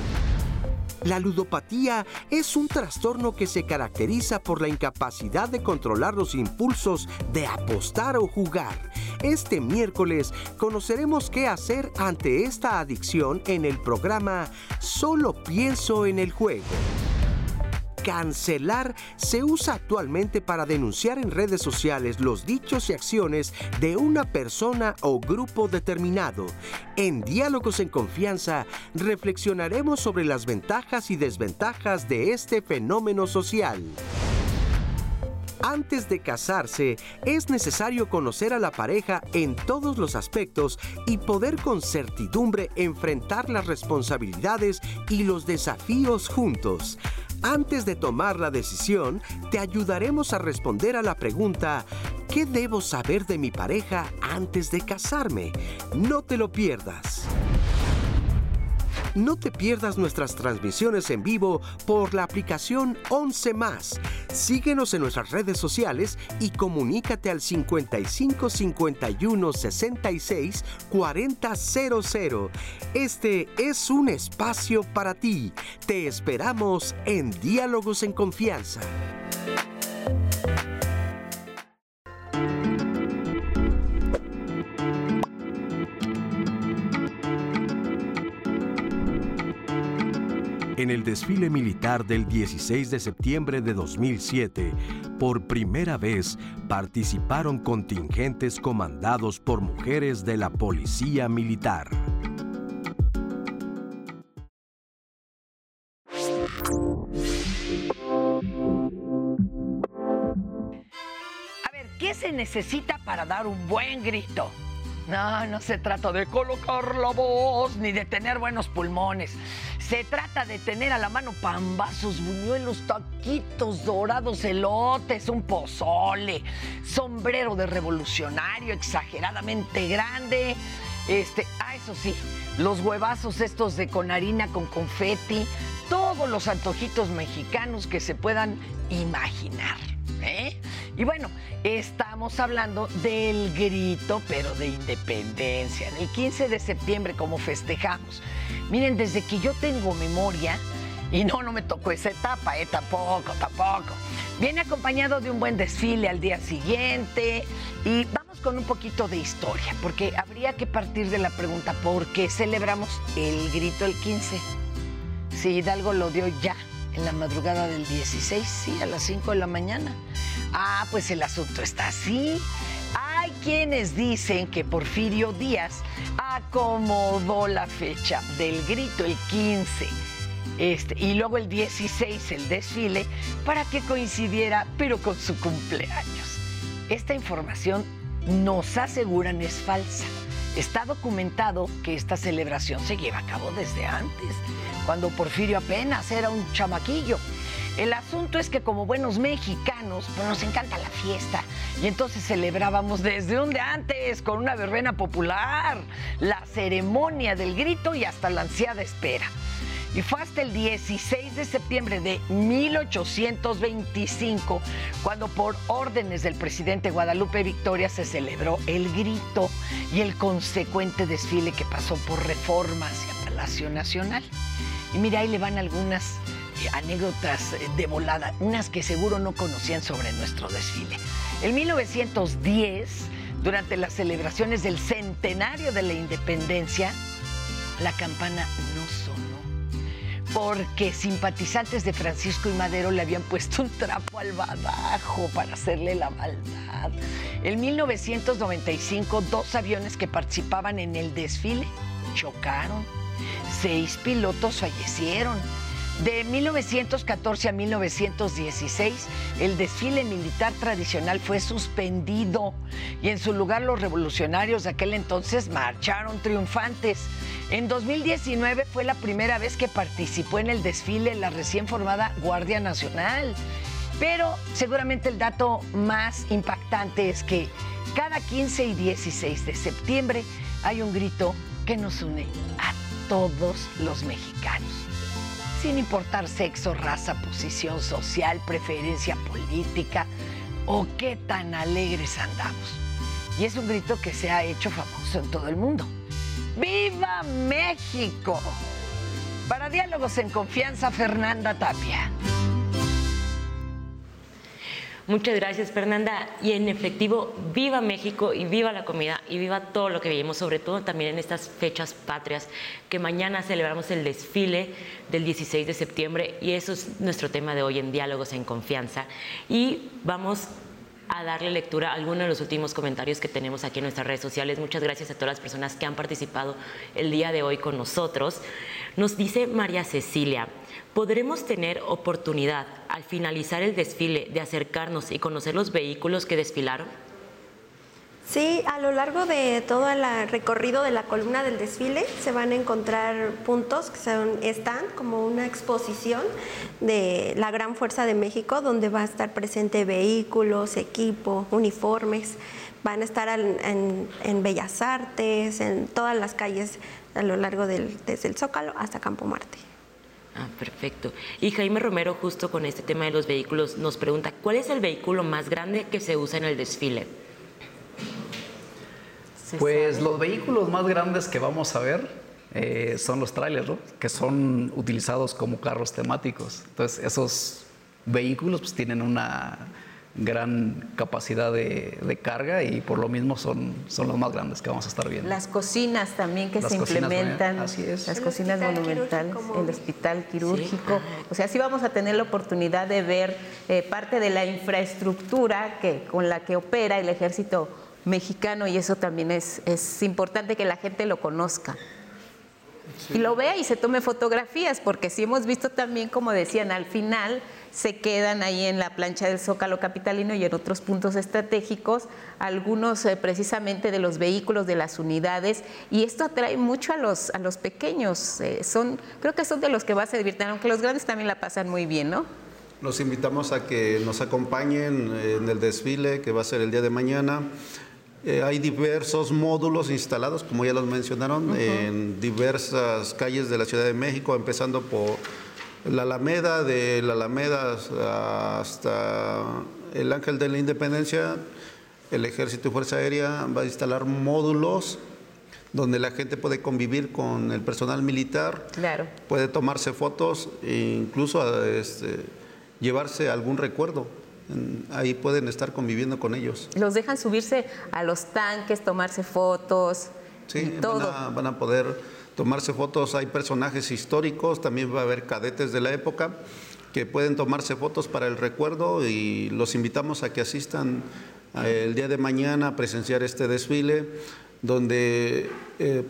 La ludopatía es un trastorno que se caracteriza por la incapacidad de controlar los impulsos de apostar o jugar. Este miércoles conoceremos qué hacer ante esta adicción en el programa Solo pienso en el juego. Cancelar se usa actualmente para denunciar en redes sociales los dichos y acciones de una persona o grupo determinado. En Diálogos en Confianza reflexionaremos sobre las ventajas y desventajas de este fenómeno social. Antes de casarse, es necesario conocer a la pareja en todos los aspectos y poder con certidumbre enfrentar las responsabilidades y los desafíos juntos. Antes de tomar la decisión, te ayudaremos a responder a la pregunta, ¿qué debo saber de mi pareja antes de casarme? No te lo pierdas. No te pierdas nuestras transmisiones en vivo por la aplicación 11 más. Síguenos en nuestras redes sociales y comunícate al 55 51 66 4000. Este es un espacio para ti. Te esperamos en Diálogos en Confianza. En el desfile militar del 16 de septiembre de 2007, por primera vez participaron contingentes comandados por mujeres de la Policía Militar. A ver, ¿qué se necesita para dar un buen grito? No, no se trata de colocar la voz ni de tener buenos pulmones. Se trata de tener a la mano pambazos, buñuelos, taquitos dorados, elotes, un pozole, sombrero de revolucionario exageradamente grande. Este, ah, eso sí, los huevazos estos de con harina, con confeti, todos los antojitos mexicanos que se puedan imaginar. ¿eh? Y bueno, estamos hablando del grito, pero de independencia. En el 15 de septiembre, como festejamos. Miren, desde que yo tengo memoria, y no, no me tocó esa etapa, ¿eh? Tampoco, tampoco. Viene acompañado de un buen desfile al día siguiente. Y vamos con un poquito de historia, porque habría que partir de la pregunta, ¿por qué celebramos el grito el 15? Si Hidalgo lo dio ya en la madrugada del 16, sí, a las 5 de la mañana. Ah, pues el asunto está así. Hay quienes dicen que Porfirio Díaz acomodó la fecha del grito el 15 este, y luego el 16 el desfile para que coincidiera pero con su cumpleaños. Esta información nos aseguran es falsa. Está documentado que esta celebración se lleva a cabo desde antes, cuando Porfirio apenas era un chamaquillo. El asunto es que como buenos mexicanos, pues nos encanta la fiesta. Y entonces celebrábamos desde un antes con una verbena popular, la ceremonia del grito y hasta la ansiada espera. Y fue hasta el 16 de septiembre de 1825 cuando por órdenes del presidente Guadalupe Victoria se celebró el grito y el consecuente desfile que pasó por Reforma hacia Palacio Nacional. Y mira, ahí le van algunas anécdotas eh, de volada, unas que seguro no conocían sobre nuestro desfile. En 1910, durante las celebraciones del centenario de la independencia, la campana no sonó porque simpatizantes de Francisco y Madero le habían puesto un trapo al badajo para hacerle la maldad. En 1995, dos aviones que participaban en el desfile chocaron. Seis pilotos fallecieron. De 1914 a 1916, el desfile militar tradicional fue suspendido y en su lugar los revolucionarios de aquel entonces marcharon triunfantes. En 2019 fue la primera vez que participó en el desfile la recién formada Guardia Nacional. Pero seguramente el dato más impactante es que cada 15 y 16 de septiembre hay un grito que nos une a todos los mexicanos sin importar sexo, raza, posición social, preferencia política o qué tan alegres andamos. Y es un grito que se ha hecho famoso en todo el mundo. ¡Viva México! Para Diálogos en Confianza, Fernanda Tapia. Muchas gracias, Fernanda. Y en efectivo, viva México y viva la comida y viva todo lo que vivimos, sobre todo también en estas fechas patrias, que mañana celebramos el desfile del 16 de septiembre y eso es nuestro tema de hoy en Diálogos en Confianza. Y vamos a darle lectura a algunos de los últimos comentarios que tenemos aquí en nuestras redes sociales. Muchas gracias a todas las personas que han participado el día de hoy con nosotros. Nos dice María Cecilia, ¿podremos tener oportunidad al finalizar el desfile de acercarnos y conocer los vehículos que desfilaron? Sí, a lo largo de todo el recorrido de la columna del desfile se van a encontrar puntos que son, están como una exposición de la Gran Fuerza de México, donde va a estar presente vehículos, equipo, uniformes. Van a estar en, Bellas Artes, en todas las calles a lo largo del, desde el Zócalo hasta Campo Marte. Ah, perfecto. Y Jaime Romero, justo con este tema de los vehículos, nos pregunta, ¿cuál es el vehículo más grande que se usa en el desfile? Pues los vehículos más grandes que vamos a ver eh, son los trailers, ¿no? que son utilizados como carros temáticos. Entonces, esos vehículos pues, tienen una gran capacidad de, carga y por lo mismo son, son los más grandes que vamos a estar viendo. Las cocinas también que se implementan, así es. las cocinas monumentales, el hospital quirúrgico. O sea, sí vamos a tener la oportunidad de ver eh, parte de la infraestructura que, con la que opera el ejército mexicano y eso también es, es importante que la gente lo conozca. Y lo vea y se tome fotografías, porque sí hemos visto también, como decían, al final se quedan ahí en la plancha del Zócalo Capitalino y en otros puntos estratégicos, algunos eh, precisamente de los vehículos, de las unidades, y esto atrae mucho a los, a los pequeños, eh, son, creo que son de los que va a servir, aunque los grandes también la pasan muy bien, ¿no? Los invitamos a que nos acompañen en el desfile que va a ser el día de mañana. Eh, hay diversos módulos instalados, como ya los mencionaron, en diversas calles de la Ciudad de México, empezando por la Alameda, de la Alameda hasta el Ángel de la Independencia. El Ejército y Fuerza Aérea va a instalar módulos donde la gente puede convivir con el personal militar, claro. puede tomarse fotos e incluso este, llevarse algún recuerdo ahí pueden estar conviviendo con ellos. Los dejan subirse a los tanques, tomarse fotos. Sí, todo. Van, a, poder tomarse fotos. Hay personajes históricos, también va a haber cadetes de la época que pueden tomarse fotos para el recuerdo y los invitamos a que asistan el día de mañana a presenciar este desfile donde eh,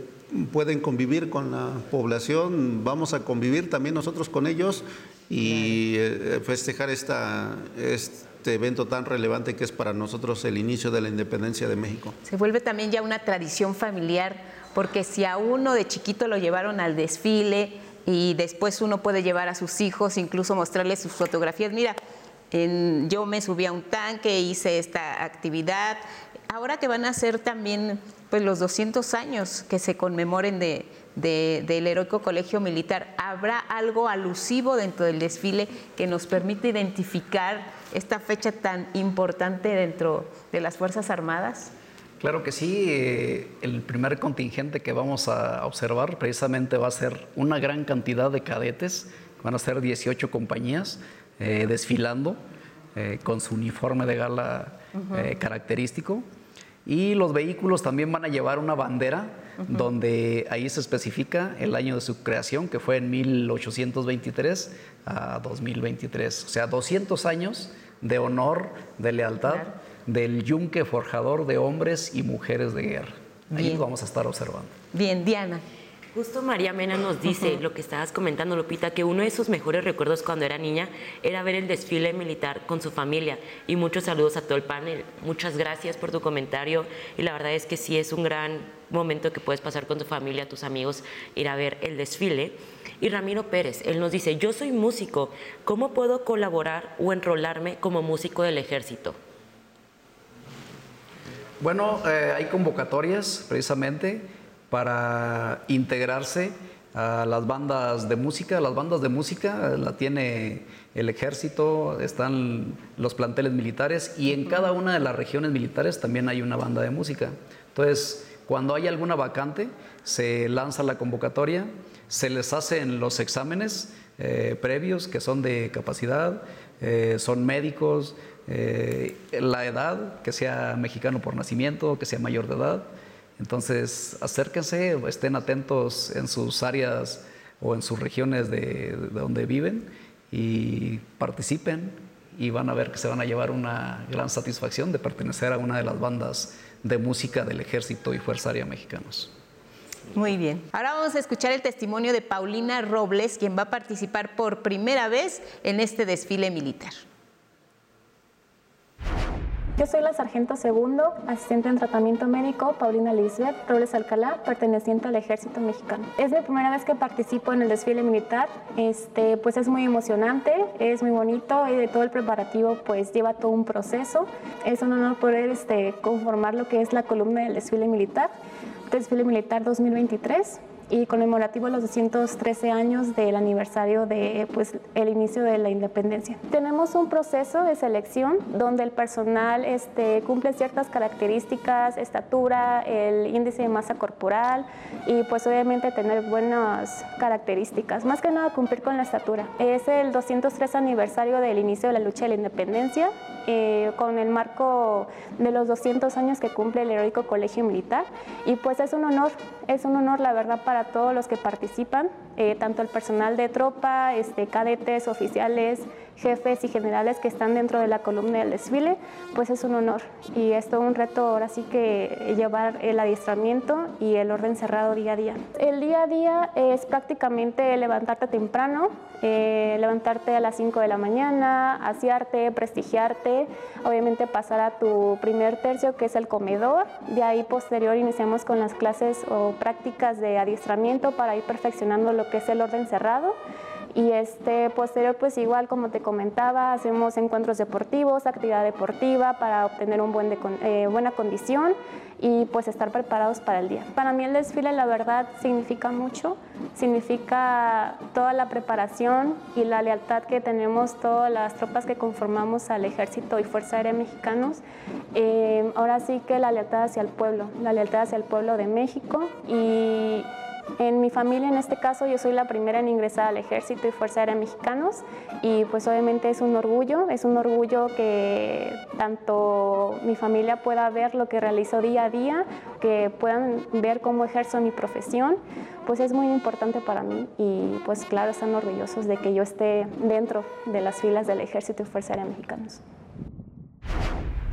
pueden convivir con la población, vamos a convivir también nosotros con ellos y eh, festejar esta, este evento tan relevante que es para nosotros el inicio de la independencia de México. Se vuelve también ya una tradición familiar, porque si a uno de chiquito lo llevaron al desfile y después uno puede llevar a sus hijos, incluso mostrarles sus fotografías, mira, yo me subí a un tanque, hice esta actividad, ahora que van a ser también pues, los 200 años que se conmemoren de, del heroico colegio militar, ¿habrá algo alusivo dentro del desfile que nos permite identificar esta fecha tan importante dentro de las Fuerzas Armadas? Claro que sí, eh, el primer contingente que vamos a observar precisamente va a ser una gran cantidad de cadetes, van a ser 18 compañías eh, desfilando eh, con su uniforme de gala característico. Y los vehículos también van a llevar una bandera donde ahí se especifica el año de su creación, que fue en 1823 a 2023. O sea, 200 años de honor, de lealtad del yunque forjador de hombres y mujeres de guerra. Ahí vamos a estar observando. Bien, Diana. Justo María Mena nos dice lo que estabas comentando, Lupita, que uno de sus mejores recuerdos cuando era niña era ver el desfile militar con su familia. Y muchos saludos a todo el panel. Muchas gracias por tu comentario. Y la verdad es que sí es un gran momento que puedes pasar con tu familia, tus amigos, ir a ver el desfile. Y Ramiro Pérez, él nos dice, yo soy músico, ¿cómo puedo colaborar o enrolarme como músico del ejército? Bueno, eh, hay convocatorias precisamente para integrarse a las bandas de música. Las bandas de música la tiene el ejército, están los planteles militares y en cada una de las regiones militares también hay una banda de música. Entonces, Cuando hay alguna vacante, se lanza la convocatoria, se les hacen los exámenes eh, previos que son de capacidad, eh, son médicos, eh, la edad, que sea mexicano por nacimiento, que sea mayor de edad. Entonces, acérquense, estén atentos en sus áreas o en sus regiones de, de donde viven y participen y van a ver que se van a llevar una gran satisfacción de pertenecer a una de las bandas de música del Ejército y Fuerza Aérea Mexicanos. Muy bien. Ahora vamos a escuchar el testimonio de Paulina Robles, quien va a participar por primera vez en este desfile militar. Yo soy la sargento segundo, asistente en tratamiento médico, Paulina Lisbeth Robles Alcalá, perteneciente al Ejército Mexicano. Es mi primera vez que participo en el desfile militar, este, pues es muy emocionante, es muy bonito y de todo el preparativo pues lleva todo un proceso. Es un honor poder este, conformar lo que es la columna del desfile militar, desfile militar 2023 y conmemorativo los 213 años del aniversario de pues, el inicio de la independencia. Tenemos un proceso de selección donde el personal este, cumple ciertas características, estatura, el índice de masa corporal y pues obviamente tener buenas características, más que nada cumplir con la estatura. Es el 203 aniversario del inicio de la lucha de la independencia eh, con el marco de los 200 años que cumple el heroico colegio militar y pues es un honor, es un honor la verdad para todos los que participan, eh, tanto el personal de tropa, este, cadetes, oficiales, jefes y generales que están dentro de la columna del desfile, pues es un honor. Y es todo un reto ahora sí que llevar el adiestramiento y el orden cerrado día a día. El día a día es prácticamente levantarte temprano, eh, levantarte a las 5 de la mañana, asearte, prestigiarte, obviamente pasar a tu primer tercio que es el comedor, de ahí posterior iniciamos con las clases o prácticas de adiestramiento para ir perfeccionando lo que es el orden cerrado y este posterior pues igual como te comentaba hacemos encuentros deportivos, actividad deportiva para obtener un buen eh, buena condición y pues estar preparados para el día. Para mí el desfile la verdad significa mucho, significa toda la preparación y la lealtad que tenemos todas las tropas que conformamos al ejército y Fuerza Aérea Mexicanos. Eh, ahora sí que la lealtad hacia el pueblo, la lealtad hacia el pueblo de México y en mi familia, en este caso, yo soy la primera en ingresar al Ejército y Fuerza Aérea Mexicanos y pues obviamente es un orgullo, es un orgullo que tanto mi familia pueda ver lo que realizo día a día, que puedan ver cómo ejerzo mi profesión, pues es muy importante para mí y pues claro, están orgullosos de que yo esté dentro de las filas del Ejército y Fuerza Aérea Mexicanos.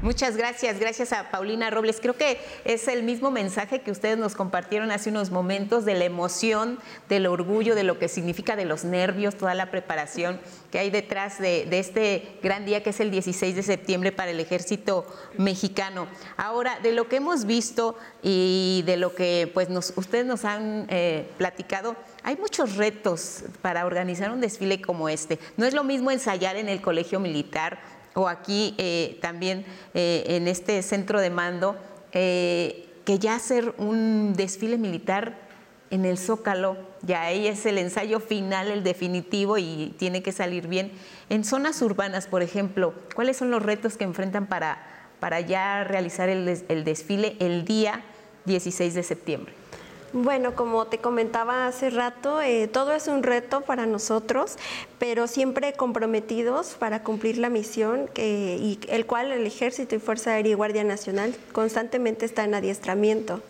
Muchas gracias, gracias a Paulina Robles. Creo que es el mismo mensaje que ustedes nos compartieron hace unos momentos de la emoción, del orgullo, de lo que significa, de los nervios, toda la preparación que hay detrás de, este gran día que es el 16 de septiembre para el ejército mexicano. Ahora, de lo que hemos visto y de lo que pues ustedes nos han eh, platicado, hay muchos retos para organizar un desfile como este. No es lo mismo ensayar en el colegio militar o aquí eh, también eh, en este centro de mando, eh, que ya hacer un desfile militar en el Zócalo, ya ahí es el ensayo final, el definitivo y tiene que salir bien. En zonas urbanas, por ejemplo, ¿cuáles son los retos que enfrentan para, para ya realizar el, el desfile el día 16 de septiembre? Bueno, como te comentaba hace rato, eh, todo es un reto para nosotros, pero siempre comprometidos para cumplir la misión y el cual el Ejército y Fuerza Aérea y Guardia Nacional constantemente está en adiestramiento.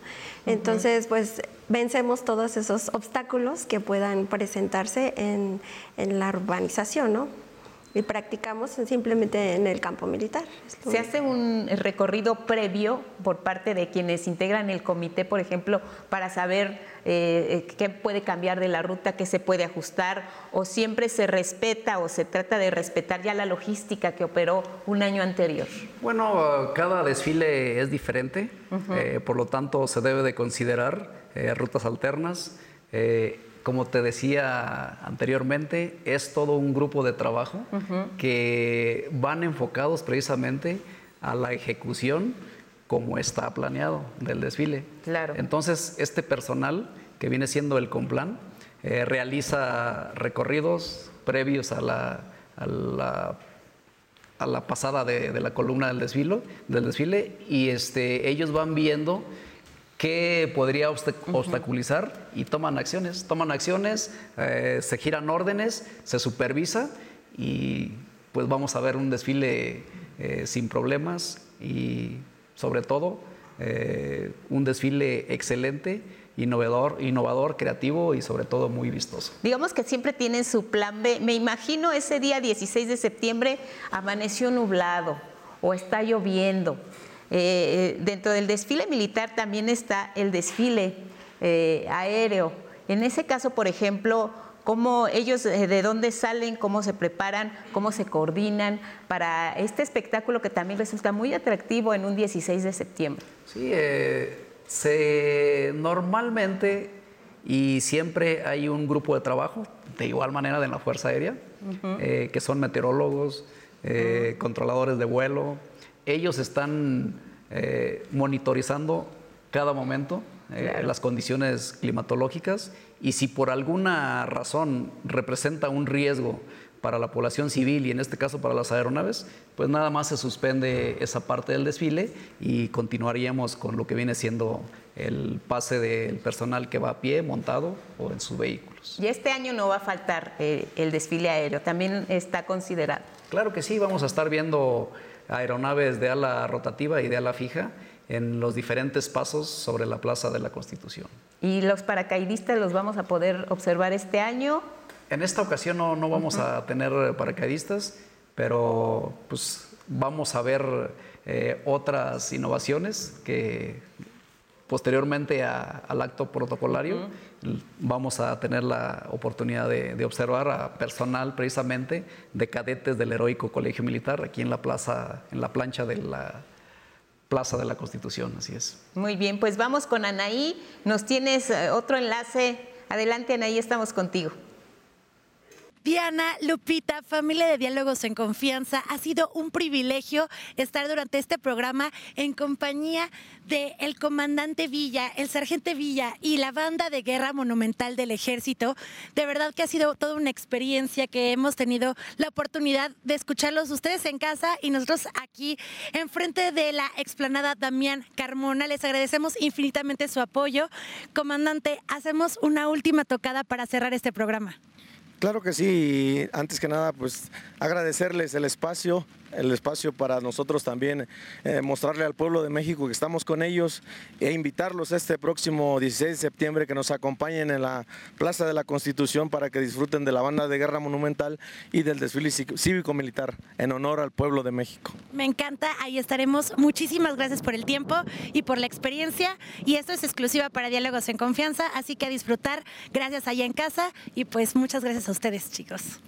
Entonces, pues vencemos todos esos obstáculos que puedan presentarse en, en la urbanización, ¿no? Y practicamos simplemente en el campo militar. ¿Se hace un recorrido previo por parte de quienes integran el comité, por ejemplo, para saber eh, qué puede cambiar de la ruta, qué se puede ajustar, o siempre se respeta o se trata de respetar ya la logística que operó un año anterior? Bueno, cada desfile es diferente, eh, por lo tanto se debe de considerar eh, rutas alternas como te decía anteriormente, es todo un grupo de trabajo que van enfocados precisamente a la ejecución como está planeado del desfile. Claro. Entonces, este personal que viene siendo el Complan eh, realiza recorridos previos a la, a la, pasada de, la columna del desfile, del desfile y este, ellos van viendo qué podría obstaculizar y toman acciones, toman acciones, eh, se giran órdenes, se supervisa y pues vamos a ver un desfile eh, sin problemas y sobre todo eh, un desfile excelente, innovador, innovador, creativo y sobre todo muy vistoso. Digamos que siempre tienen su plan B. Me imagino ese día 16 de septiembre amaneció nublado o está lloviendo. Eh, dentro del desfile militar también está el desfile aéreo. En ese caso, por ejemplo, cómo ellos, eh, de dónde salen, cómo se preparan, cómo se coordinan para este espectáculo que también resulta muy atractivo en un 16 de septiembre. Sí, eh, se, normalmente y siempre hay un grupo de trabajo, de igual manera de la Fuerza Aérea, eh, que son meteorólogos, controladores de vuelo. Ellos están monitorizando cada momento las condiciones climatológicas y si por alguna razón representa un riesgo para la población civil y en este caso para las aeronaves, pues nada más se suspende esa parte del desfile y continuaríamos con lo que viene siendo el pase del personal que va a pie, montado o en sus vehículos. Y este año no va a faltar eh, el desfile aéreo, también está considerado. Claro que sí, vamos a estar viendo aeronaves de ala rotativa y de ala fija en los diferentes pasos sobre la Plaza de la Constitución. ¿Y los paracaidistas los vamos a poder observar este año? En esta ocasión no, no vamos a tener paracaidistas, pero pues vamos a ver eh, otras innovaciones que posteriormente al acto protocolario vamos a tener la oportunidad de, de, observar a personal precisamente de cadetes del heroico colegio militar aquí en la plaza, en la plancha de la Plaza de la Constitución, así es. Muy bien, pues vamos con Anaí. Nos tienes eh, otro enlace. Adelante, Anaí, estamos contigo. Diana, Lupita, familia de Diálogos en Confianza, ha sido un privilegio estar durante este programa en compañía del el comandante Villa, el sargento Villa y la banda de guerra monumental del ejército. De verdad que ha sido toda una experiencia que hemos tenido la oportunidad de escucharlos ustedes en casa y nosotros aquí enfrente de la explanada Damián Carmona. Les agradecemos infinitamente su apoyo. Comandante, hacemos una última tocada para cerrar este programa. Claro que sí, antes que nada, pues agradecerles el espacio, el espacio para nosotros también eh, mostrarle al pueblo de México que estamos con ellos e invitarlos este próximo 16 de septiembre que nos acompañen en la Plaza de la Constitución para que disfruten de la banda de guerra monumental y del desfile cívico-militar en honor al pueblo de México. Me encanta, ahí estaremos. Muchísimas gracias por el tiempo y por la experiencia y esto es exclusiva para Diálogos en Confianza, así que a disfrutar. Gracias allá en casa y pues muchas gracias a ustedes chicos.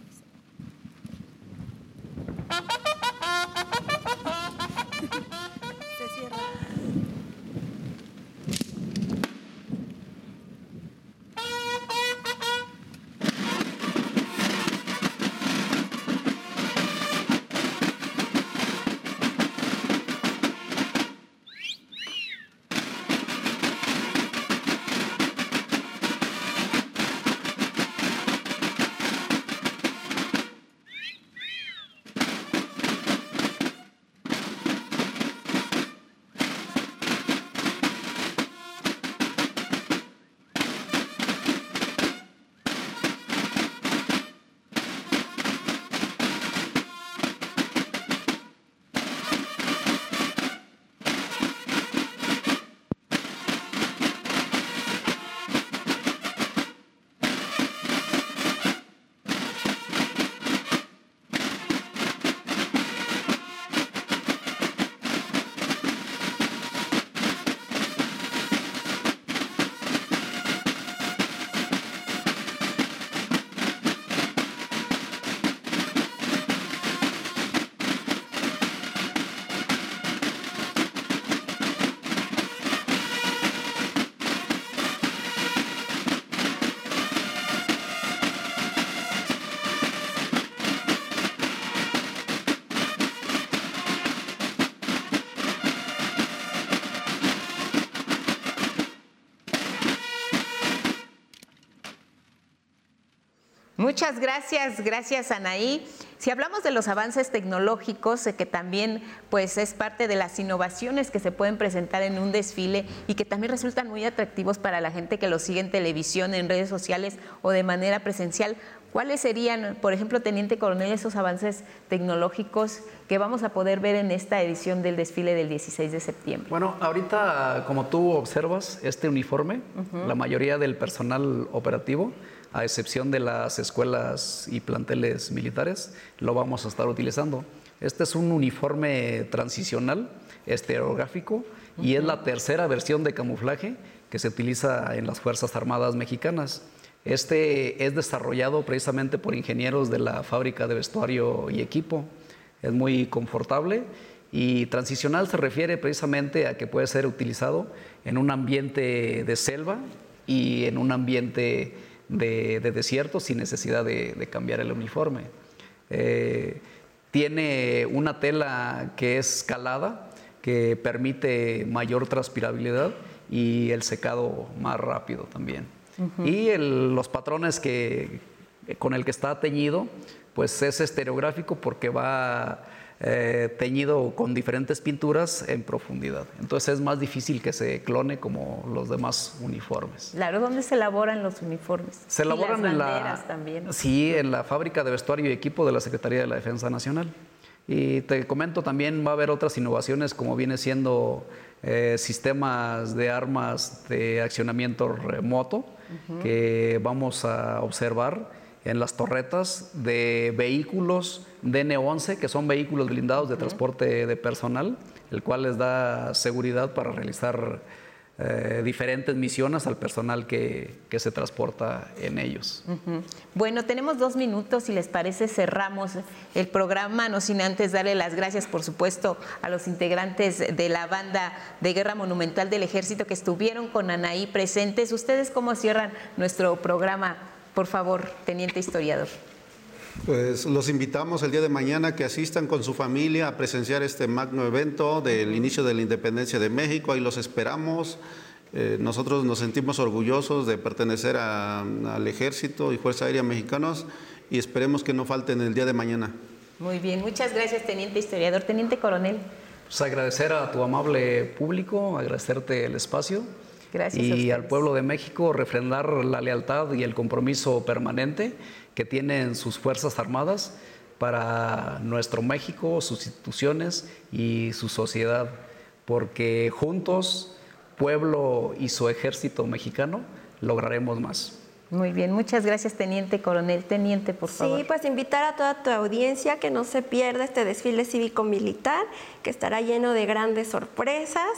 Muchas gracias, gracias Anaí. Si hablamos de los avances tecnológicos, que también pues es parte de las innovaciones que se pueden presentar en un desfile y que también resultan muy atractivos para la gente que lo sigue en televisión, en redes sociales o de manera presencial, ¿cuáles serían, por ejemplo, Teniente Coronel, esos avances tecnológicos que vamos a poder ver en esta edición del desfile del 16 de septiembre? Bueno, ahorita, como tú observas, este uniforme, la mayoría del personal operativo, a excepción de las escuelas y planteles militares, lo vamos a estar utilizando. Este es un uniforme transicional, estereográfico, y es la tercera versión de camuflaje que se utiliza en las Fuerzas Armadas Mexicanas. Este es desarrollado precisamente por ingenieros de la fábrica de vestuario y equipo. Es muy confortable y transicional se refiere precisamente a que puede ser utilizado en un ambiente de selva y en un ambiente de, desierto sin necesidad de, cambiar el uniforme. Eh, tiene una tela que es calada, que permite mayor transpirabilidad y el secado más rápido también. Y los patrones que, con el que está teñido, pues es estereográfico porque va eh, teñido con diferentes pinturas en profundidad. Entonces es más difícil que se clone como los demás uniformes. Claro, ¿dónde se elaboran los uniformes? Se elaboran en la también. Sí, en la fábrica de vestuario y equipo de la Secretaría de la Defensa Nacional. Y te comento también va a haber otras innovaciones como viene siendo eh, sistemas de armas de accionamiento remoto que vamos a observar en las torretas de vehículos DN11, que son vehículos blindados de transporte de personal, el cual les da seguridad para realizar eh, diferentes misiones al personal que, se transporta en ellos. Bueno, tenemos dos minutos, si les parece cerramos el programa, no sin antes darle las gracias, por supuesto, a los integrantes de la banda de Guerra Monumental del Ejército que estuvieron con Anaí presentes. ¿Ustedes cómo cierran nuestro programa? Por favor, teniente historiador. Pues los invitamos el día de mañana que asistan con su familia a presenciar este magno evento del inicio de la independencia de México. Ahí los esperamos. Eh, nosotros nos sentimos orgullosos de pertenecer al Ejército y Fuerza Aérea Mexicanos y esperemos que no falten el día de mañana. Muy bien, muchas gracias, teniente historiador. Teniente coronel. Pues agradecer a tu amable público, agradecerte el espacio y al pueblo de México refrendar la lealtad y el compromiso permanente que tienen sus Fuerzas Armadas para nuestro México, sus instituciones y su sociedad, porque juntos, pueblo y su ejército mexicano, lograremos más. Muy bien, muchas gracias, Teniente Coronel. Teniente, por favor. Sí, pues invitar a toda tu audiencia que no se pierda este desfile cívico-militar, que estará lleno de grandes sorpresas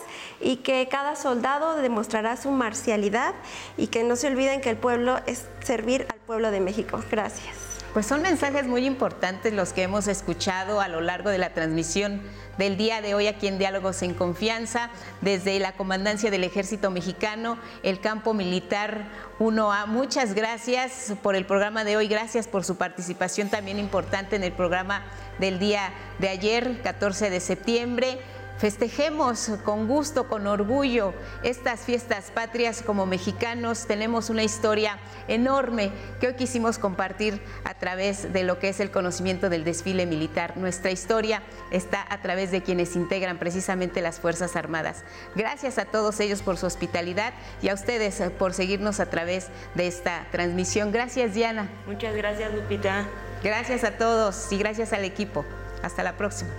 y que cada soldado demostrará su marcialidad y que no se olviden que el pueblo es servir al pueblo de México. Gracias. Pues son mensajes muy importantes los que hemos escuchado a lo largo de la transmisión del día de hoy aquí en Diálogos en Confianza, desde la Comandancia del Ejército Mexicano, el Campo Militar 1A. Muchas gracias por el programa de hoy, gracias por su participación también importante en el programa del día de ayer, 14 de septiembre. Festejemos con gusto, con orgullo estas fiestas patrias como mexicanos. Tenemos una historia enorme que hoy quisimos compartir a través de lo que es el conocimiento del desfile militar. Nuestra historia está a través de quienes integran precisamente las Fuerzas Armadas. Gracias a todos ellos por su hospitalidad y a ustedes por seguirnos a través de esta transmisión. Gracias, Diana. Muchas gracias, Lupita. Gracias a todos y gracias al equipo. Hasta la próxima.